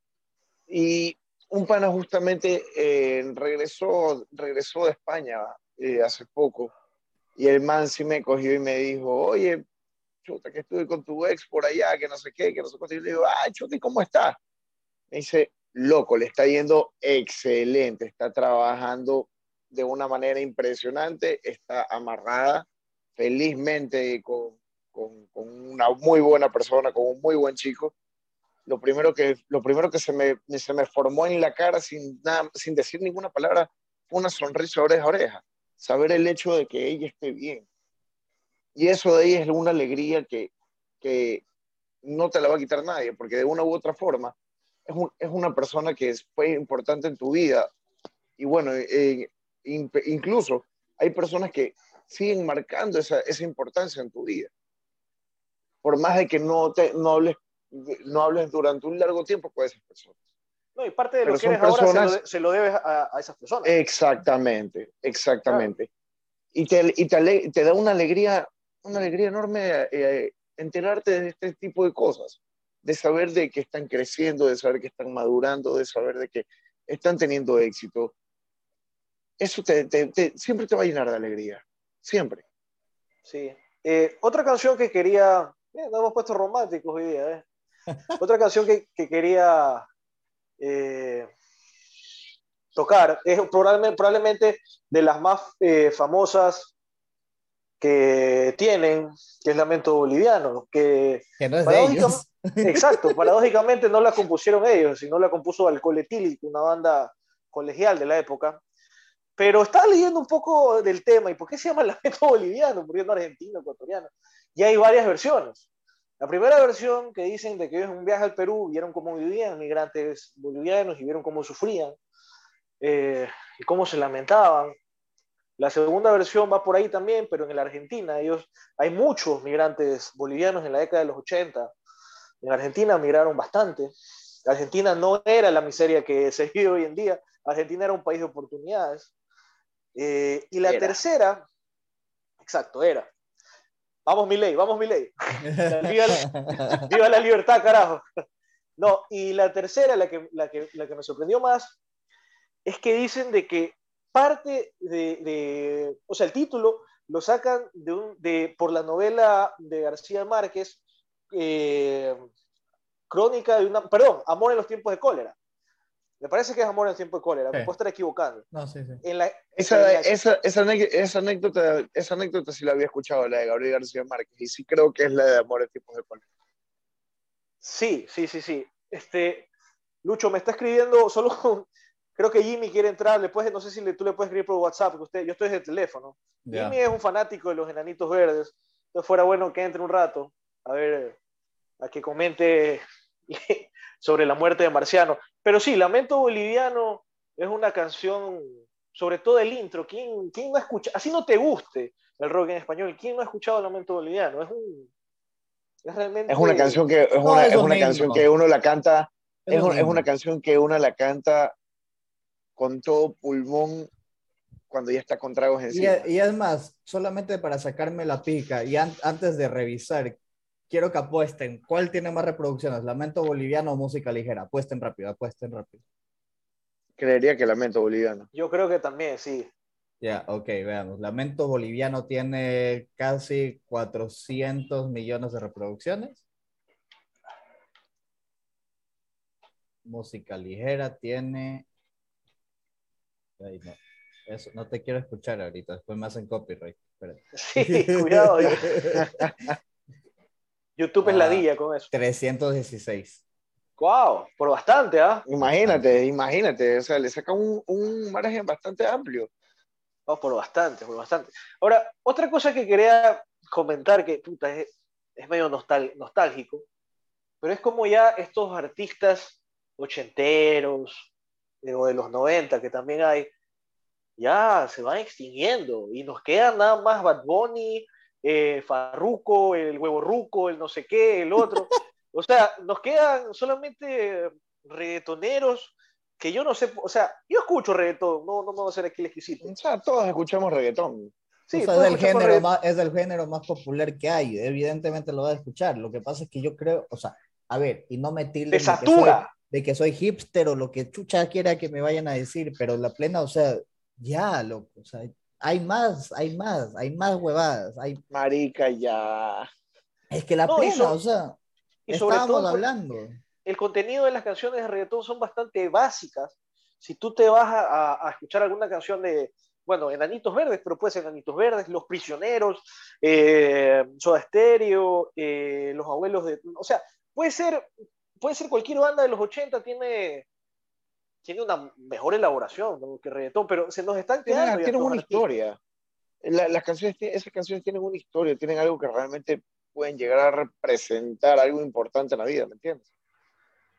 Y un pana justamente eh, regresó, regresó de España eh, hace poco, y el man sí me cogió y me dijo, oye, chuta, que estuve con tu ex por allá, que no sé qué, que no sé qué. Y le digo, ah, chuta, ¿y cómo está? Me dice, loco, le está yendo excelente, está trabajando de una manera impresionante, está amarrada felizmente con, con, una muy buena persona, con un muy buen chico. Lo primero que, lo primero que se, me, se me formó en la cara sin, sin decir ninguna palabra fue una sonrisa oreja a oreja. Saber el hecho de que ella esté bien. y eso de ahí es una alegría que, que no te la va a quitar nadie, porque de una u otra forma es, es una persona que fue importante en tu vida. Y bueno, eh, incluso hay personas que siguen marcando esa, esa, importancia en tu vida. Por más de que no, te, no, hables, no hables durante un largo tiempo con esas personas. No, y parte de lo que eres ahora se lo, debes a, esas personas. Exactamente, exactamente. Y, te, y te, te, da una alegría, una alegría enorme eh, enterarte de este tipo de cosas, de saber de que están creciendo, de saber que están madurando, de saber de que están teniendo éxito. Eso te, siempre te va a llenar de alegría, siempre. Sí. Eh, otra canción que quería, eh, nos hemos puesto románticos hoy día, ¿eh? otra canción que, que quería eh, tocar. Es probablemente, probablemente de las más eh, famosas que tienen, que es Lamento Boliviano, que, no es de ellos. Exacto, paradójicamente no la compusieron ellos, sino la compuso Alcohol Etílico, una banda colegial de la época. Pero estaba leyendo un poco del tema y por qué se llama Lamento Boliviano, porque no argentino, ecuatoriano. Y hay varias versiones. La primera versión que dicen de que ellos un viaje al Perú vieron cómo vivían migrantes bolivianos y vieron cómo sufrían eh, y cómo se lamentaban. La segunda versión va por ahí también, pero en la Argentina ellos, hay muchos migrantes bolivianos en la década de los 80. En Argentina migraron bastante. Argentina no era la miseria que se vive hoy en día. Argentina era un país de oportunidades. Eh, y la tercera, exacto, era. Vamos, mi ley, vamos, mi ley. Viva, la libertad, carajo. No, y la tercera, la que, la que, la que me sorprendió más, es que dicen de que parte de, de o sea, el título lo sacan de un, de, por la novela de García Márquez, eh, Crónica de una, perdón, Amor en los tiempos de cólera. Me parece que es Amor en tiempo de cólera, me puedo estar equivocando. No, sí, sí. esa, esa, esa, anécdota, esa anécdota sí la había escuchado, la de Gabriel García Márquez, y sí creo que es la de Amor en tiempos de cólera. Sí, sí, sí, sí. Este, Lucho, me está escribiendo, solo creo que Jimmy quiere entrar, le puedes, no sé si le, tú le puedes escribir por WhatsApp, porque usted, yo estoy desde el teléfono. Jimmy es un fanático de los enanitos verdes, entonces fuera bueno que entre un rato, a ver, a que comente sobre la muerte de Marciano. Pero sí, Lamento Boliviano es una canción, sobre todo el intro. ¿Quién, quién no escucha? Así no te guste el rock en español, ¿quién no ha escuchado Lamento Boliviano? Es un. Es realmente. Es una canción que, es una, es una canción que uno la canta. Es, es, una canción que uno la canta con todo pulmón cuando ya está con tragos encima. Y, y es más, solamente para sacarme la pica y antes de revisar quiero que apuesten. ¿Cuál tiene más reproducciones? ¿Lamento boliviano o música ligera? Apuesten rápido, apuesten rápido. Creería que Lamento boliviano. Yo creo que también, sí. Ya, ok, veamos. Lamento boliviano tiene casi 400 millones de reproducciones. Música ligera tiene... Ay, no. Eso, no te quiero escuchar ahorita, después me hacen copyright. Sí, cuidado. YouTube es ladilla ah, con eso. 316. ¡Wow! Por bastante, ¿ah? Imagínate, imagínate. O sea, le saca un, un margen bastante amplio. Oh, por bastante, por bastante. Ahora, otra cosa que quería comentar, que puta, es, es medio nostálgico, pero es como ya estos artistas ochenteros eh, o de los 90 que también hay, ya se van extinguiendo y nos quedan nada más Bad Bunny, eh, Farruco, el huevo ruco, el no sé qué, el otro. O sea, nos quedan solamente reggaetoneros que yo no sé, o sea, yo escucho reggaetón, no, no me voy a hacer aquí el exquisito. O sea, todos escuchamos reggaetón. Sí, es, del género más, es del género más popular que hay, evidentemente lo va a escuchar. Lo que pasa es que yo creo, o sea, a ver, y no me tilden de, que soy, de que soy hipster o lo que chucha quiera que me vayan a decir, pero la plena, o sea, ya, loco, o sea, hay más, hay más, hay más huevadas. Hay... Marica, ya. Es que la plena, o sea, y sobre todo, hablando. El contenido de las canciones de reggaetón son bastante básicas. Si tú te vas a, escuchar alguna canción de, bueno, Enanitos Verdes, pero puede ser Enanitos Verdes, Los Prisioneros, eh, Soda Stereo, eh, Los Abuelos de... O sea, puede ser, puede ser cualquier banda de los 80, tiene tiene una mejor elaboración que reggaetón, pero se nos están quedando. Tiene, una historia. las canciones, esas canciones tienen una historia, tienen algo que realmente pueden llegar a representar algo importante en la vida, ¿me entiendes?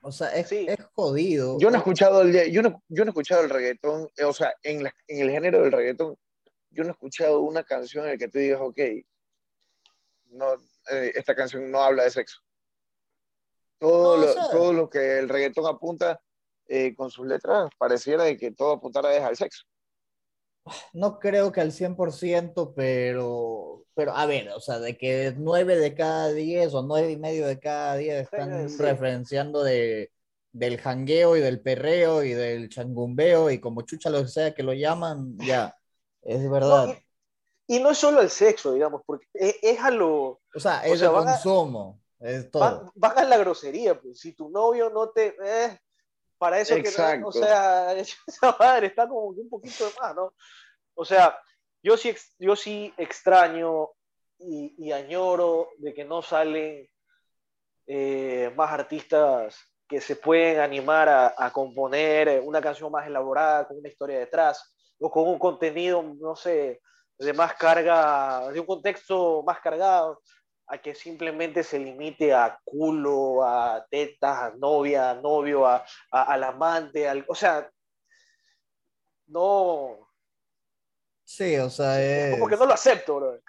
O sea, es, es jodido. Yo no he escuchado el, yo no, yo no he escuchado el reggaetón, o sea, en, en el género del reggaetón, yo no he escuchado una canción en la que tú digas, ok, no, eh, esta canción no habla de sexo. Todo, lo, todo lo que el reggaetón apunta eh, con sus letras pareciera de que todo apuntara al sexo. No creo que al 100%, pero, pero a ver, o sea, de que 9 de cada 10 o 9 y medio de cada 10 están referenciando de, del jangueo y del perreo y del changumbeo y como chucha lo que sea que lo llaman, ya, es verdad. y, no es solo el sexo, digamos, porque es, a lo... O sea, es el consumo, es todo. Van, a la grosería, pues, si tu novio no te... Eh, para eso que no, o sea, esa madre está como un poquito de más, ¿no? O sea, yo sí, yo sí extraño y, añoro de que no salen eh, más artistas que se pueden animar a, componer una canción más elaborada, con una historia detrás, o con un contenido, no sé, de más carga, de un contexto más cargado a que simplemente se limite a culo, a tetas, a novia, a novio, a, al amante, al, o sea, no. Sí, o sea, es... Como que no lo acepto, bro.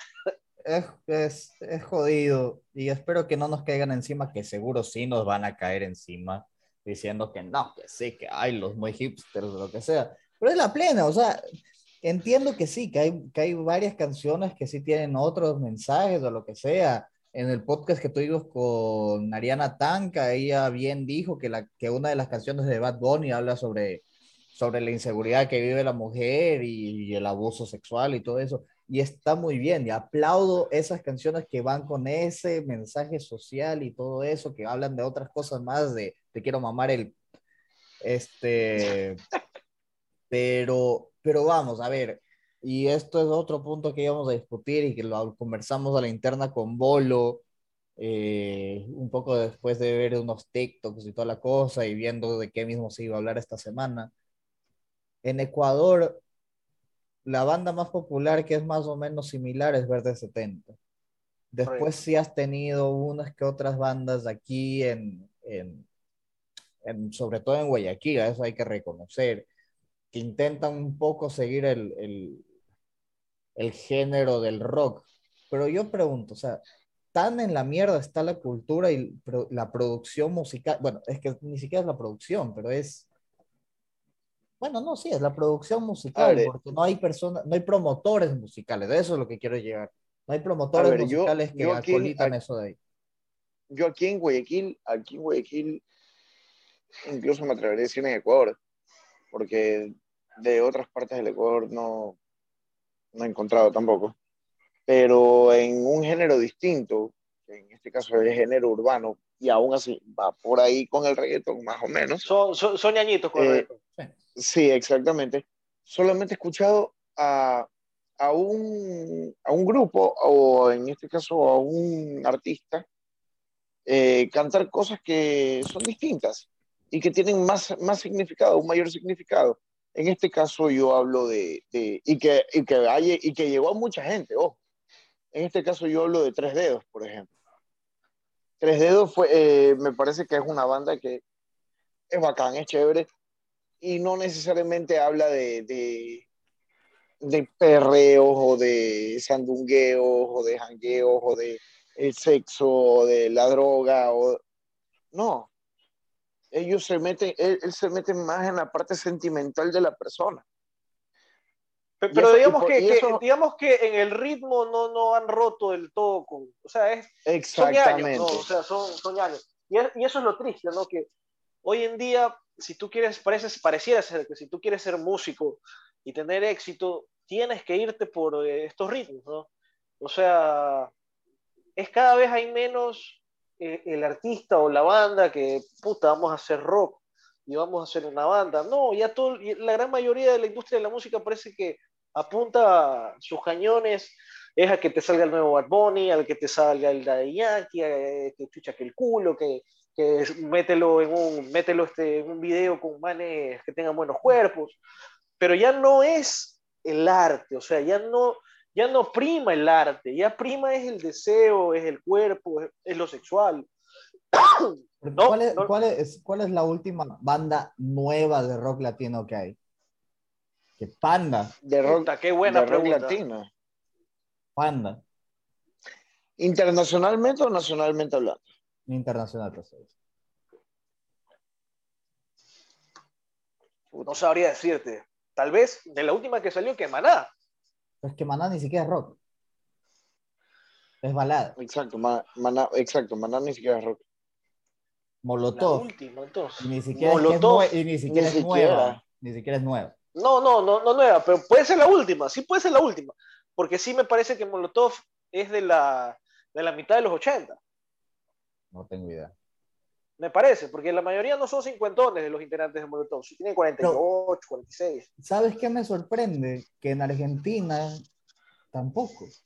Es, es, es, jodido y espero que no nos caigan encima, que seguro sí nos van a caer encima, diciendo que no, que sí, que hay los muy hipsters, lo que sea. Pero es la plena, o sea, entiendo que sí, que hay, que hay varias canciones que sí tienen otros mensajes o lo que sea. En el podcast que tuvimos con Ariana Tanca, ella bien dijo que, la, que una de las canciones de Bad Bunny habla sobre, sobre la inseguridad que vive la mujer y, el abuso sexual y todo eso. Y está muy bien, y aplaudo esas canciones que van con ese mensaje social y todo eso, que hablan de otras cosas más, de te quiero mamar el... Este, pero pero vamos, a ver, y esto es otro punto que íbamos a discutir y que lo conversamos a la interna con Bolo, eh, un poco después de ver unos TikToks y toda la cosa y viendo de qué mismo se iba a hablar esta semana. En Ecuador, la banda más popular que es más o menos similar es Verde 70. Después sí has tenido unas que otras bandas aquí en, en, en sobre todo en Guayaquil, eso hay que reconocer que intentan un poco seguir el, el, el género del rock. Pero yo pregunto, o sea, tan en la mierda está la cultura y la producción musical. Bueno, es que ni siquiera es la producción, pero es. Bueno, no, sí, es la producción musical, porque no hay personas, no hay promotores musicales, de eso es lo que quiero llegar. No hay promotores musicales que acolitan eso de ahí. Yo aquí en Guayaquil, aquí en Guayaquil, incluso me atrevería a decir en Ecuador, porque de otras partes del Ecuador no, no he encontrado tampoco. Pero en un género distinto, en este caso el género urbano, y aún así va por ahí con el reggaetón, más o menos. Son, son, ñañitos con el eh, reggaetón. Sí, exactamente. Solamente he escuchado a, a, un, a un grupo, o en este caso a un artista, eh, cantar cosas que son distintas y que tienen más, más significado, un mayor significado. En este caso yo hablo de, y, que, y, que y que llegó a mucha gente, ojo. En este caso yo hablo de Tres Dedos, por ejemplo. Tres Dedos fue, eh, me parece que es una banda que es bacán, es chévere, y no necesariamente habla de, de, de perreos o de sandungueos o de jangueos o de el sexo o de la droga o no ellos se meten, él, se mete más en la parte sentimental de la persona. Pero, digamos, que, digamos que en el ritmo no, no han roto del todo con, o sea, es, Exactamente. Son años, o sea, son, son años. Y, y, eso es lo triste, ¿no? Que hoy en día, si tú quieres, parece, pareciera ser que si tú quieres ser músico y tener éxito, tienes que irte por eh, estos ritmos, ¿no? O sea, es cada vez hay menos eh, el artista o la banda que, puta, vamos a hacer rock y vamos a hacer una banda. No, ya todo, la gran mayoría de la industria de la música parece que apunta sus cañones es a que te salga el nuevo Bad Bunny, al que te salga el Daddy Yankee, que chucha que el culo, que, que mételo en un, mételo este, en un video con manes que tengan buenos cuerpos, pero ya no es el arte, o sea, ya no, ya no prima el arte, ya prima es el deseo, es el cuerpo, es, lo sexual. ¿Cuál, es, ¿cuál, es, ¿Cuál es la última banda nueva de rock latino que hay? ¿Qué Panda. De rock, qué buena de rock latino. Panda. ¿Internacionalmente o nacionalmente hablando? Internacional, pues. No sabría decirte. Tal vez de la última que salió, que Maná. Es que Maná ni siquiera es rock. Es balada. Exacto, Maná, exacto, Maná ni siquiera es rock. Molotov. La última, entonces. Y ni siquiera, Molotov, es, y ni siquiera es nueva. Ni siquiera es nueva. No, no, no, no nueva, pero puede ser la última, sí puede ser la última. Porque sí me parece que Molotov es de la, de la mitad de los 80. No tengo idea. Me parece, porque la mayoría no son cincuentones de los integrantes de Molotov, tienen 48, 46. ¿Sabes qué me sorprende? Que en Argentina tampoco. si,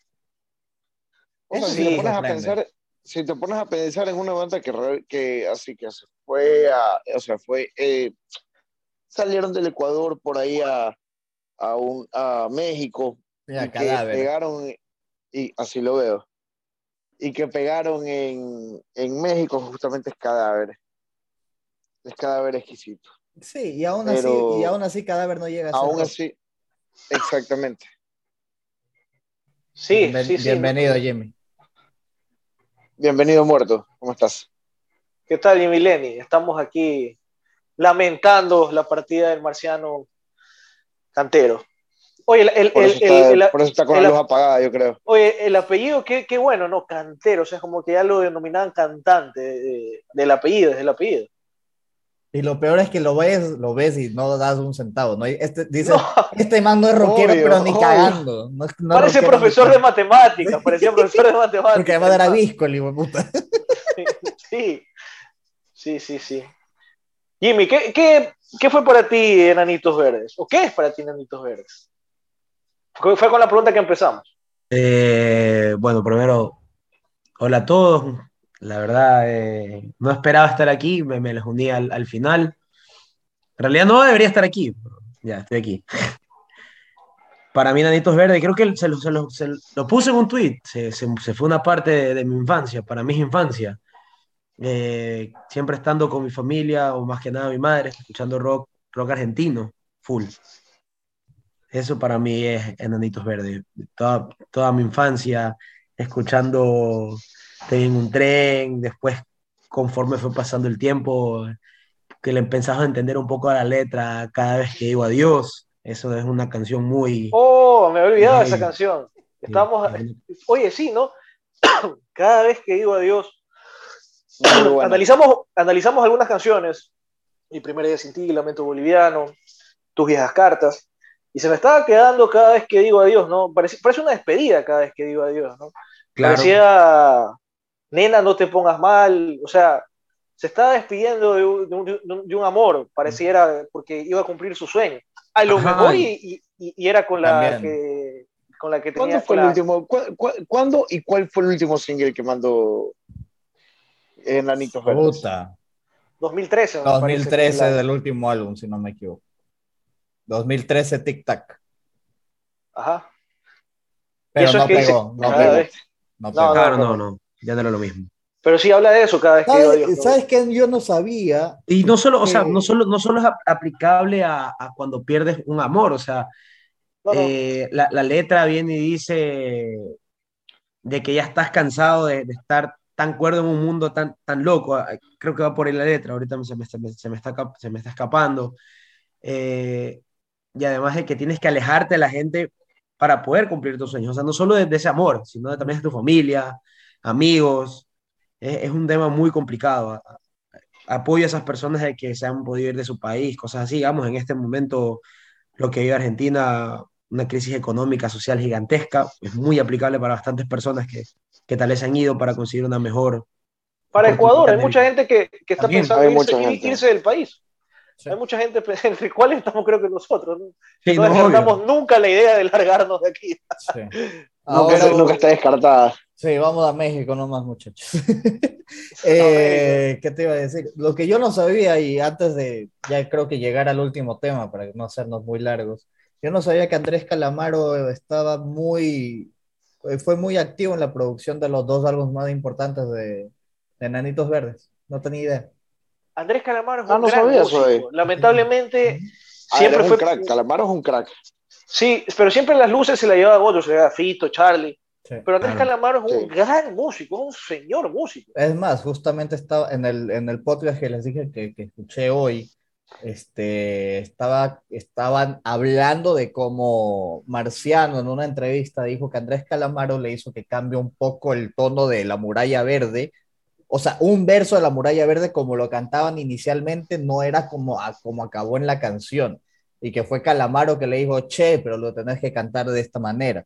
te pones a pensar, si te pones a pensar en una banda que, que así que se fue a, o sea, fue, eh, salieron del Ecuador por ahí a, a, un, a México y que pegaron, y así lo veo, y que pegaron en, en México justamente es cadáver. Es cadáver exquisito. Sí, y aún, así, y aún así cadáver no llega a ser. Aún así, exactamente. Sí, Bienvenido, Jimmy. Bienvenido, muerto. ¿Cómo estás? ¿Qué tal, Jimmy Lenny? Estamos aquí lamentando la partida del marciano Cantero. Oye, el, por, eso está, con la luz apagada, yo creo. Oye, el apellido, qué, qué, bueno, ¿no? Cantero, o sea, es como que ya lo denominaban cantante del apellido, es el apellido. Y lo peor es que lo ves, lo ves y no das un centavo, ¿no? Este, dice, este man no es rockero, pero ni cagando. No, Parece profesor de matemáticas, parecía profesor de matemáticas. Porque además era visco el hijo puta. Sí, sí, sí, sí. Jimmy, ¿qué, qué, ¿qué fue para ti Enanitos Verdes? ¿O qué es para ti Enanitos Verdes? Fue con la pregunta que empezamos. Eh, bueno, primero, hola a todos. La verdad, eh, no esperaba estar aquí, me, me los uní al, final. En realidad no debería estar aquí, ya estoy aquí. Para mí, Nanitos Verdes, creo que se lo, se lo, se lo puse en un tweet, se, se, fue una parte de, de, mi infancia, para mí es infancia. Eh, siempre estando con mi familia, o más que nada mi madre, escuchando rock, rock argentino, full. Eso para mí es Enanitos Verdes. Toda, toda mi infancia escuchando en un tren, después conforme fue pasando el tiempo, que le empezaba a entender un poco a la letra cada vez que digo adiós. Eso es una canción muy... Oh, me he olvidado de esa canción. Estamos... Oye, sí, ¿no? cada vez que digo adiós, analizamos, analizamos algunas canciones. Mi primer día sin ti, Lamento Boliviano, Tus viejas cartas. Y se me estaba quedando cada vez que digo adiós, ¿no? Parece, parece una despedida cada vez que digo adiós, ¿no? Claro. Parecía, nena, no te pongas mal, o sea, se estaba despidiendo de un, de un, amor, pareciera, porque iba a cumplir su sueño. A lo mejor y, y, y, era con la que, con la que tenía... ¿Cuándo fue el último, ¿cuándo y cuál fue el último single que mandó Enanitos Verdes? Puta. 2013. 2013 del último álbum, si no me equivoco. 2013 Tic Tac. Ajá. Pero no pegó, no pegó, no pegó. Claro, no, no, ya no era lo mismo. Pero sí habla de eso cada vez que yo ¿Sabes qué? Yo no sabía. Y no solo, o sea, no solo, no solo es aplicable a, a cuando pierdes un amor, o sea, eh, la, la, letra viene y dice de que ya estás cansado de, de, estar tan cuerdo en un mundo tan, tan loco. Creo que va por ahí la letra, ahorita se me, se me, se me está, se me está escapando. Eh, y además de que tienes que alejarte de la gente para poder cumplir tus sueños. O sea, no solo de, de ese amor, sino también de tu familia, amigos. Es, es un tema muy complicado. Apoyo a esas personas de que se han podido ir de su país, cosas así. Digamos, en este momento lo que vive Argentina, una crisis económica, social gigantesca, es muy aplicable para bastantes personas que, que tal vez han ido para conseguir una mejor... Para Ecuador, hay mucha gente que, que está También, pensando irse, irse del país. Sí. Hay mucha gente, entre cuales estamos creo que nosotros. ¿no? Sí, no, descartamos nunca la idea de largarnos de aquí. Sí. Ahora, nunca, nunca, está descartada. Sí, vamos a México nomás, muchachos. eh, ¿Qué te iba a decir? Lo que yo no sabía, y antes de ya creo que llegar al último tema, para no hacernos muy largos, Yo no sabía que Andrés Calamaro estaba muy, eh, fue muy activo en la producción de los dos álbumes más importantes de, de Nanitos Verdes. No tenía idea. Andrés Calamaro es Ah, un no gran sabía eso, músico. eh. Lamentablemente, Ah, siempre es un fue. crack, Calamaro es un crack. Sí, pero siempre las luces se las llevaba otros, se las llevaba Fito, Charlie. Sí. Pero Andrés Claro. Calamaro es un Sí. gran músico, es un señor músico. Es más, justamente estaba en el, en el podcast que les dije que, que escuché hoy, este, estaba, estaban hablando de cómo Marciano en una entrevista dijo que Andrés Calamaro le hizo que cambie un poco el tono de La Muralla Verde. O sea, un verso de La Muralla Verde como lo cantaban inicialmente no era como, a- como acabó en la canción. Y que fue Calamaro que le dijo, che, pero lo tenés que cantar de esta manera.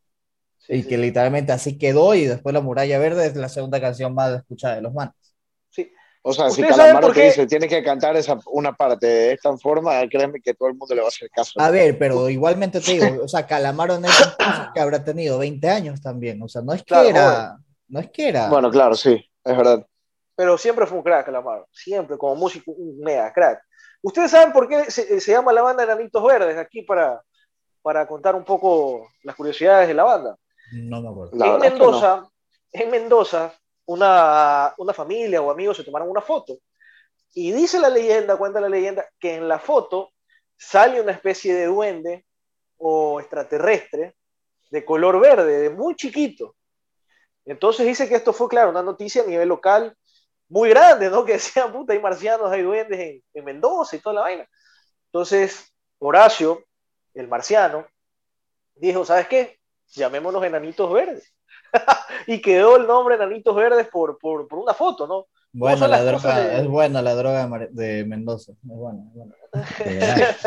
Sí, y sí, que literalmente así quedó y después La Muralla Verde es la segunda canción más escuchada de los manos. Sí. O sea, si ¿Ustedes saben Calamaro te dice, tiene que cantar esa, una parte de esta forma, créeme que todo el mundo le va a hacer caso. A ver, pero igualmente te digo, o sea, Calamaro en ese entonces que habrá tenido 20 años también, o sea, no es que Claro, era, no es que era, Bueno, claro, sí, es verdad. Pero siempre fue un crack, Calamaro. Siempre, como músico, un mega crack. ¿Ustedes saben por qué se, se llama la banda Enanitos Verdes? Aquí para, para contar un poco las curiosidades de la banda. no me acuerdo. En verdad es que Mendoza, en Mendoza, una, una familia o amigos se tomaron una foto. Y dice la leyenda, cuenta la leyenda, que en la foto sale una especie de duende o extraterrestre de color verde, de muy chiquito. Entonces dice que esto fue, claro, una noticia a nivel local muy grande, ¿no? Que decían, puta, hay marcianos, hay duendes en, en Mendoza y toda la vaina. Entonces, Horacio, el marciano, dijo, ¿sabes qué? Llamémonos Enanitos Verdes. y quedó el nombre Enanitos Verdes por, por, por una foto, ¿no? Bueno, la droga, de- es buena la droga de Mendoza, es buena, es buena.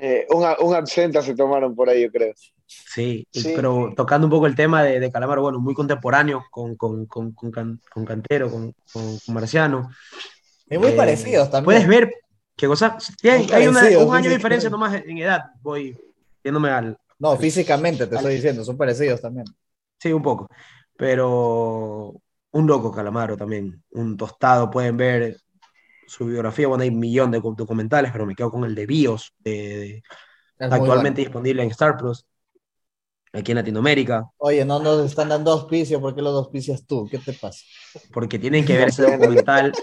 Eh, un, un absenta se tomaron por ahí, yo creo. Sí, Sí. pero tocando un poco el tema de, de Calamaro, bueno, muy contemporáneo con, con, con, con, Can- con Cantero, con, con- con Marciano. Y muy Eh, parecidos también. Puedes ver qué cosa. sí, hay, hay una- un año de diferencia nomás en edad, voy yéndome al. No, físicamente te estoy diciendo, son parecidos también. Sí, un poco. Pero un loco Calamaro también, un tostado, pueden ver su biografía, bueno, hay un millón de documentales, pero me quedo con el de Bios, de- de- actualmente bueno. disponible en Star Plus, aquí en Latinoamérica, Oye, no nos están dando auspicio, ¿por qué los auspicias tú? ¿Qué te pasa? porque tienen que ver ese documental,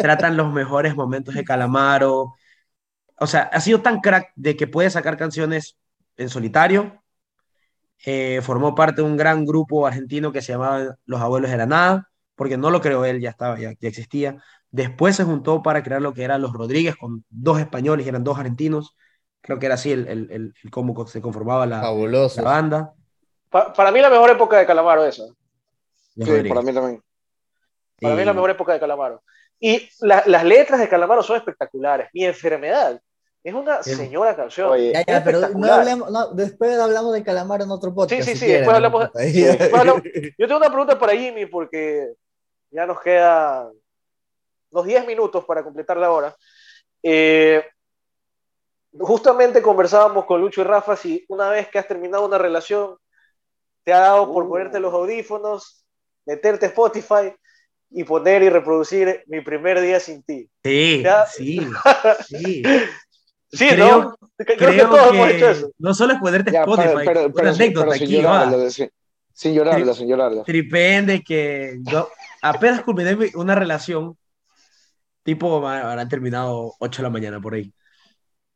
tratan los mejores momentos de Calamaro, o sea, ha sido tan crack de que puede sacar canciones en solitario, eh, formó parte de un gran grupo argentino que se llamaba Los Abuelos de la Nada, porque no lo creó él, ya estaba, ya, ya existía. Después se juntó para crear lo que eran Los Rodríguez con dos españoles y eran dos argentinos. Creo que era así el, el, el- el cómo se conformaba la, la banda. Pa- para mí la mejor época de Calamaro esa. Sí, para mí también. Para mí la mejor época de Calamaro. Y la- las letras de Calamaro son espectaculares. Mi enfermedad es una Sí. señora canción. Oye, Ya, ya, pero no hablemos, no, después hablamos de Calamar en otro podcast. Sí, sí, si sí, quieren, después ¿no? hablamos- Ahí- sí, después hablamos- Yo tengo una pregunta para Jimmy porque ya nos queda unos 10 minutos para completar la hora. Eh, justamente conversábamos con Lucho y Rafa si una vez que has terminado una relación te ha dado por Uh. ponerte los audífonos, meterte Spotify y poner y reproducir mi primer día sin ti. Sí, Ya. sí, sí. Sí, Creo- ¿no? Creo, que Creo todos hemos hecho eso. que no solo es ponerte Ya, Spotify, pero, pero, una pero, anécdota pero sin aquí, va. llorarlo, sin, sin llorarlo, sin llorarlo. Tripen de que yo apenas culminé mi- una relación, tipo, habrán terminado 8 de la mañana por ahí.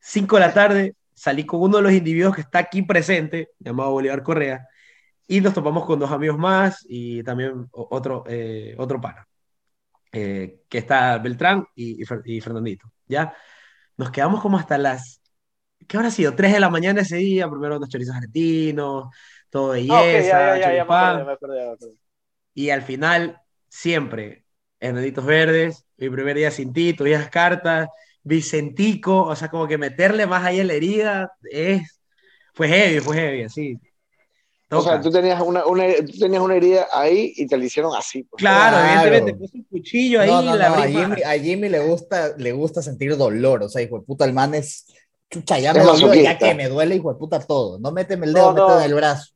5 de la tarde, salí con uno de los individuos que está aquí presente, llamado Bolívar Correa, y nos topamos con dos amigos más y también otro, eh, otro pana, eh, que está Beltrán y, y Fernandito, ¿ya? Nos quedamos como hasta las, ¿qué habrá sido? 3 de la mañana ese día, primero unos chorizos argentinos, todo belleza, Ah. Y al final, siempre, Enanitos Verdes, mi primer día sin ti, tus días cartas, Vicentico, o sea, como que meterle más ahí en la herida es, fue heavy, fue heavy, así. O sea, Toca. tú tenías una, una, tú tenías una herida ahí y te la hicieron así. pues. Claro, Claro. evidentemente, puso un cuchillo ahí, No, no, la no, a. Jimmy, a Jimmy le gusta, le gusta sentir dolor, o sea, hijo de puta, el man es, chucha, ya me dolió, ya que me duele, hijo de puta, todo, no méteme el dedo, No, no. méteme el brazo.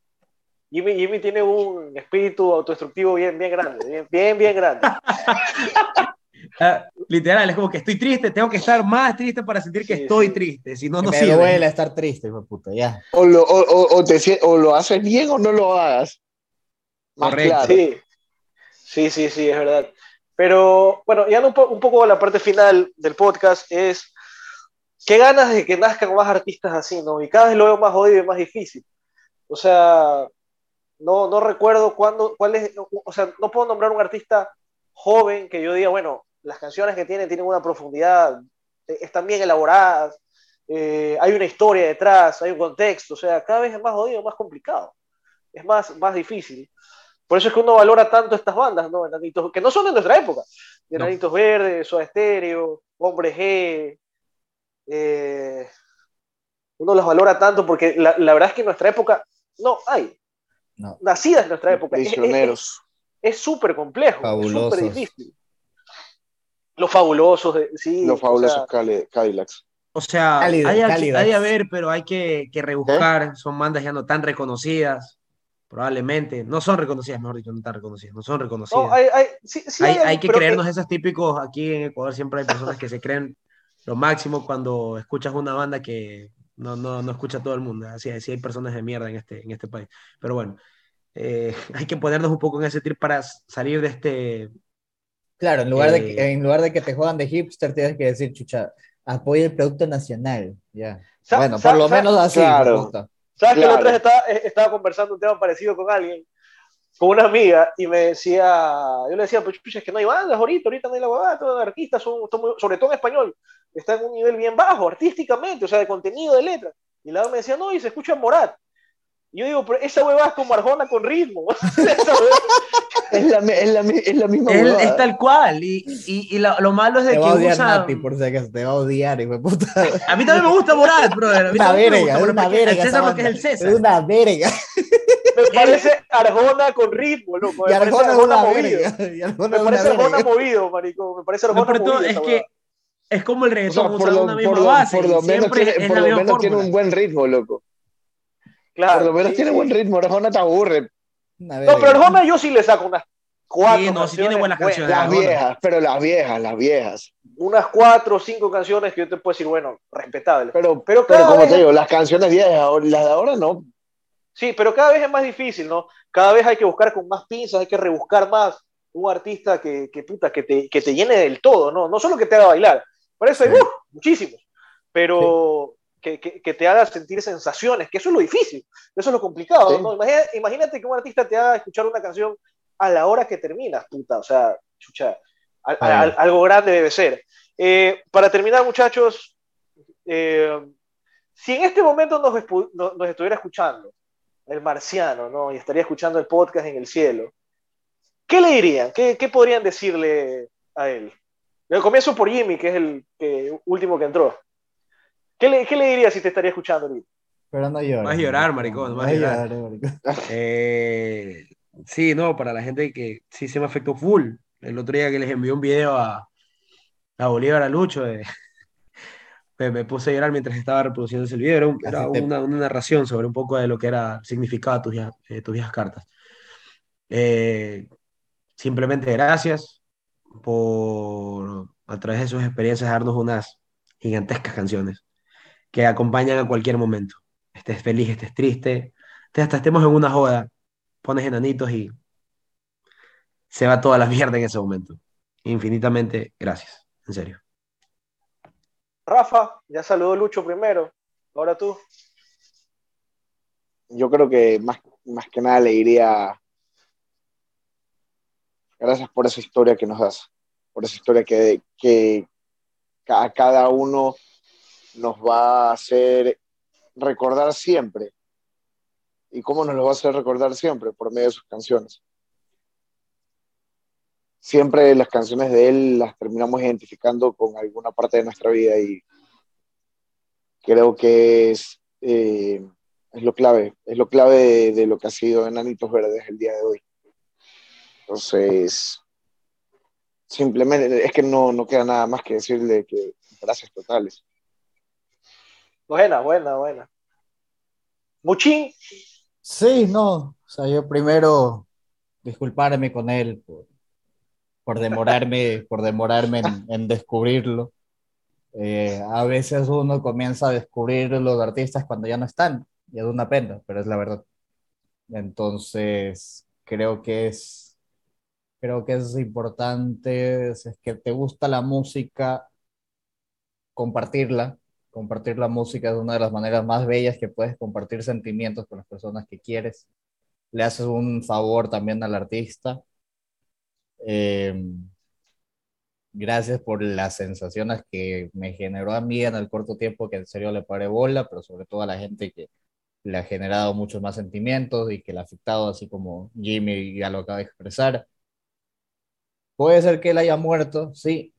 Jimmy, Jimmy tiene un espíritu autodestructivo bien, bien grande, bien, bien, bien grande. Ah, literal, es como que estoy triste, tengo que estar más triste para sentir que Sí, estoy sí. triste, si no, no me sirve. duele estar triste, hijo de puta, ya. O lo, o, o- o te o lo haces bien o no lo hagas. Más Correcto. claro. Sí, sí, sí, sí, es verdad. Pero bueno, ya un, po- un poco a la parte final del podcast es qué ganas de que nazcan más artistas así, ¿no? Y cada vez lo veo más jodido y más difícil. O sea, no, no recuerdo cuándo, cuál es, o sea, no puedo nombrar un artista joven que yo diga, bueno, las canciones que tienen tienen una profundidad, eh, están bien elaboradas, eh, hay una historia detrás, hay un contexto, o sea, cada vez es más jodido, más complicado, es más, más difícil. Por eso es que uno valora tanto estas bandas, ¿no? Enanitos, que no son de nuestra época. No. Enanitos Verdes, Soda Stereo, Hombre G. eh, uno los valora tanto porque la, la verdad es que en nuestra época no hay. No. Nacidas en nuestra época. Prisioneros. Es súper complejo, súper difícil. Los fabulosos, de- sí. Los o fabulosos sea, Cali- Cadillacs. O sea, Cálido, hay, cálido. hay a ver, pero hay que, que rebuscar. Son bandas ya no tan reconocidas, probablemente. No son reconocidas, mejor dicho, no tan reconocidas. No son reconocidas. no, hay, hay- sí- sí hay, hay- hay que creernos esos típicos. Aquí en Ecuador siempre hay personas que se creen lo máximo cuando escuchas una banda que no, no, no escucha todo el mundo. Así, así hay personas de mierda en este, en este país. Pero bueno, eh, hay que ponernos un poco en ese trip para salir de este. Claro, en lugar, de, Eh. que- en lugar de que te juegan de hipster, tienes que decir, chucha, apoya el producto nacional. Ya. Sa- Bueno, por lo menos así. Claro. de puta. ¿Sabes que la Claro. otra vez estaba, eh, estaba conversando un tema parecido con alguien, con una amiga, y me decía, yo le decía, pues es que no hay bandas ahorita, ahorita no hay la huevada, todos los artistas son, son muy- sobre todo en español, están en un nivel bien bajo, artísticamente, o sea, de contenido, de letra. Y la me decía, no, y se escucha Morat. Y yo digo, pero esa huevada es como Arjona con ritmo. Es la, es la, es la misma Él huevada. es tal cual. Y, y, y lo, lo malo es de Te que va a odiar usan- Nati, por si acaso, te va a odiar, hijo de puta. A mí también me gusta Morat, brother. A mí Una verga, gusta es una porque el verga. César porque es el. César. Es una verga. me parece Arjona con ritmo, loco. Y Me parece Arjona es Arjona una movido. verga. Y Arjona Me parece Arjona verga. movido, marico. Me parece Lo Arjona de todo movido. es que es como el O reggaetón, sea, usan por lo, una misma por lo- base. por y lo menos, tiene, por lo menos tiene un buen ritmo, loco. Claro, por lo menos sí, tiene sí. buen ritmo. Arjona te aburre. No, pero. Arjona yo sí le saco unas cuatro Sí, no, sí tiene buenas canciones. Las Arjona. viejas, pero las viejas, las viejas. Unas cuatro o cinco canciones que yo te puedo decir, bueno, respetable. Pero, Pero pero, como vez- te digo, las canciones viejas, las de ahora no. Sí, pero cada vez es más difícil, ¿no? Cada vez hay que buscar con más pinzas, hay que rebuscar más un artista que, que, puta, que, te, que te llene del todo, ¿no? No solo que te haga bailar. Por eso hay Sí. ¡uh! muchísimos. Pero que, que, que te haga sentir sensaciones, que eso es lo difícil, eso es lo complicado, Sí. ¿no? Imagínate, imagínate que un artista te haga escuchar una canción a la hora que terminas, puta. O sea, chucha, al- al- algo grande debe ser. Eh, para terminar, muchachos, eh, si en este momento nos, estuviera escuchando el marciano, ¿no? Y estaría escuchando el podcast en el cielo, ¿qué le dirían? ¿Qué, qué podrían decirle a él? Yo comienzo por Jimmy, que es el que- último que entró. ¿Qué le, ¿Qué le diría si te estaría escuchando ahorita? Pero no llores. Vas a llorar, maricón, vas a llorar. maricón. Eh, sí, no, para la gente que sí se me afectó full. El otro día que les envié un video a, a Bolívar a Lucho, eh, me, me puse a llorar mientras estaba reproduciendo ese video. Era, un- era una, una narración sobre un poco de lo que era significado tus, viejas- eh, tus viejas cartas. Eh, simplemente gracias por, a través de sus experiencias, darnos unas gigantescas canciones que acompañan a cualquier momento. Estés feliz, estés triste, te- hasta estemos en una joda, pones enanitos y se va toda la mierda en ese momento. Infinitamente gracias, en serio. Rafa, ya saludó Lucho primero, ahora tú. Yo creo que más, más que nada le diría gracias por esa historia que nos das, por esa historia que, que a cada uno nos va a hacer recordar siempre. ¿Y cómo nos lo va a hacer recordar siempre? Por medio de sus canciones. Siempre las canciones de él las terminamos identificando con alguna parte de nuestra vida y creo que es, eh, es lo clave, es lo clave de, de lo que ha sido Enanitos Verdes el día de hoy. Entonces, simplemente es que no, no queda nada más que decirle que gracias totales. Buena, buena, buena. Muchín, Sí, no. O sea, yo primero disculparme con él por, por demorarme, por demorarme en, descubrirlo. Eh, a veces uno comienza a descubrir los artistas cuando ya no están, y es una pena, pero es la verdad. Entonces, creo que es, creo que es importante, es que te gusta la música, compartirla. Compartir la música es una de las maneras más bellas que puedes compartir sentimientos con las personas que quieres. Le haces un favor también al artista. Em, gracias por las sensaciones que me generó a mí en el corto tiempo que en serio le paré bola, pero sobre todo a la gente que le ha generado muchos más sentimientos y que le ha afectado, así como Jimmy ya lo acaba de expresar. Puede ser que él haya muerto, sí,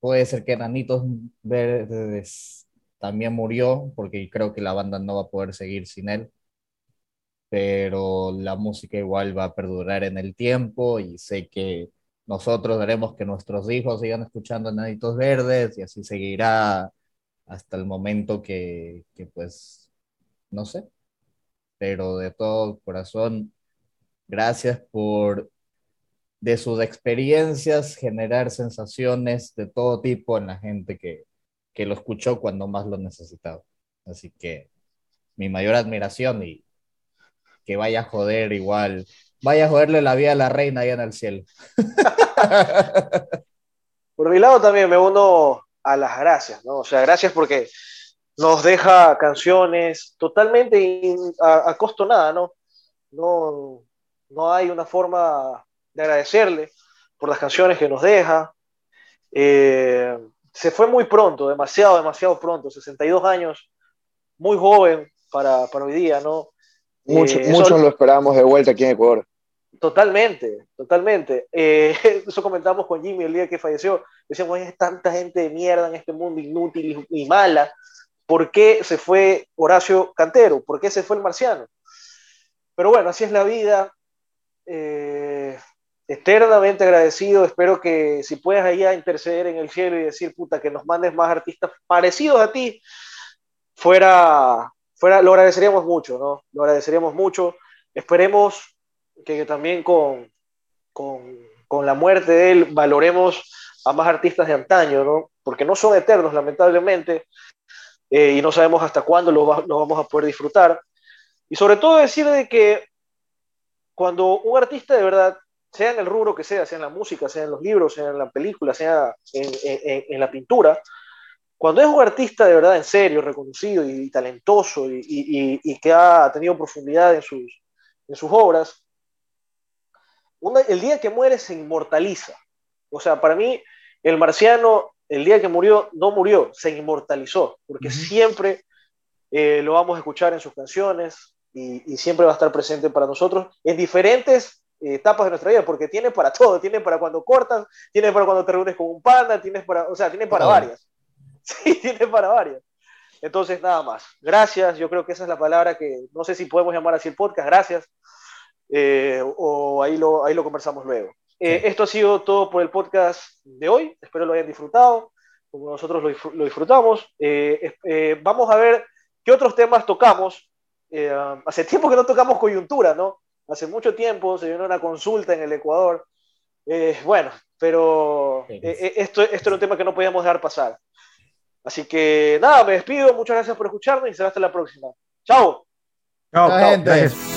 Puede ser que Nanitos Verdes también murió, porque creo que la banda no va a poder seguir sin él. Pero la música igual va a perdurar en el tiempo y sé que nosotros haremos que nuestros hijos sigan escuchando Nanitos Verdes y así seguirá hasta el momento que, que pues, no sé. Pero de todo corazón, gracias por de sus experiencias, generar sensaciones de todo tipo en la gente que, que lo escuchó cuando más lo necesitaba. Así que mi mayor admiración y que vaya a joder igual, vaya a joderle la vida a la reina allá en el cielo. Por mi lado también me uno a las gracias, ¿no? O sea, gracias porque nos deja canciones totalmente a, a, costo nada, ¿no? No, no hay una forma de agradecerle por las canciones que nos deja. Eh, se fue muy pronto, demasiado, demasiado pronto, 62 años, muy joven para, para hoy día, ¿no? Mucho, eh, muchos lo esperábamos de vuelta aquí en Ecuador. Totalmente, totalmente. Eh, eso comentamos con Jimmy el día que falleció. Decíamos, hay tanta gente de mierda en este mundo inútil y, y mala. ¿Por qué se fue Horacio Cantero? ¿Por qué se fue el marciano? Pero bueno, así es la vida. Eh, eternamente agradecido. Espero que si puedes ahí a interceder en el cielo y decir, puta, que nos mandes más artistas parecidos a ti, fuera, fuera lo agradeceríamos mucho, ¿no? Lo agradeceríamos mucho. Esperemos que, también con, con, con, la muerte de él valoremos a más artistas de antaño, ¿no? Porque no son eternos, lamentablemente, eh, y no sabemos hasta cuándo los vamos a poder disfrutar. Y sobre todo decir de que cuando un artista de verdad sea en el rubro que sea, sea en la música, sea en los libros, sea en la película, sea en, en, en la pintura, cuando es un artista de verdad en serio, reconocido y, talentoso y, y, y, que ha tenido profundidad en sus, en sus obras, una, el día que muere se inmortaliza. O sea, para mí, el marciano, el día que murió, no murió, se inmortalizó, porque uh -huh. siempre eh, lo vamos a escuchar en sus canciones y, siempre va a estar presente para nosotros en diferentes etapas de nuestra vida, porque tiene para todo, tiene para cuando cortas, tiene para cuando te reúnes con un panda, tienes para, o sea, tiene para oh. varias. Sí, tiene para varias. Entonces, nada más. Gracias, yo creo que esa es la palabra que, no sé si podemos llamar así el podcast, gracias, eh, o ahí lo, ahí lo conversamos luego. Eh, esto ha sido todo por el podcast de hoy, espero lo hayan disfrutado, como nosotros lo, lo disfrutamos. Eh, vamos a ver qué otros temas tocamos. hace tiempo que no tocamos coyuntura, ¿no? Hace mucho tiempo, se vino una consulta en el Ecuador. Eh, bueno, pero sí. eh, esto, esto era un tema que no podíamos dejar pasar. Así que nada, me despido, muchas gracias por escucharme y será hasta la próxima. Chao. Chao, gente. Gracias.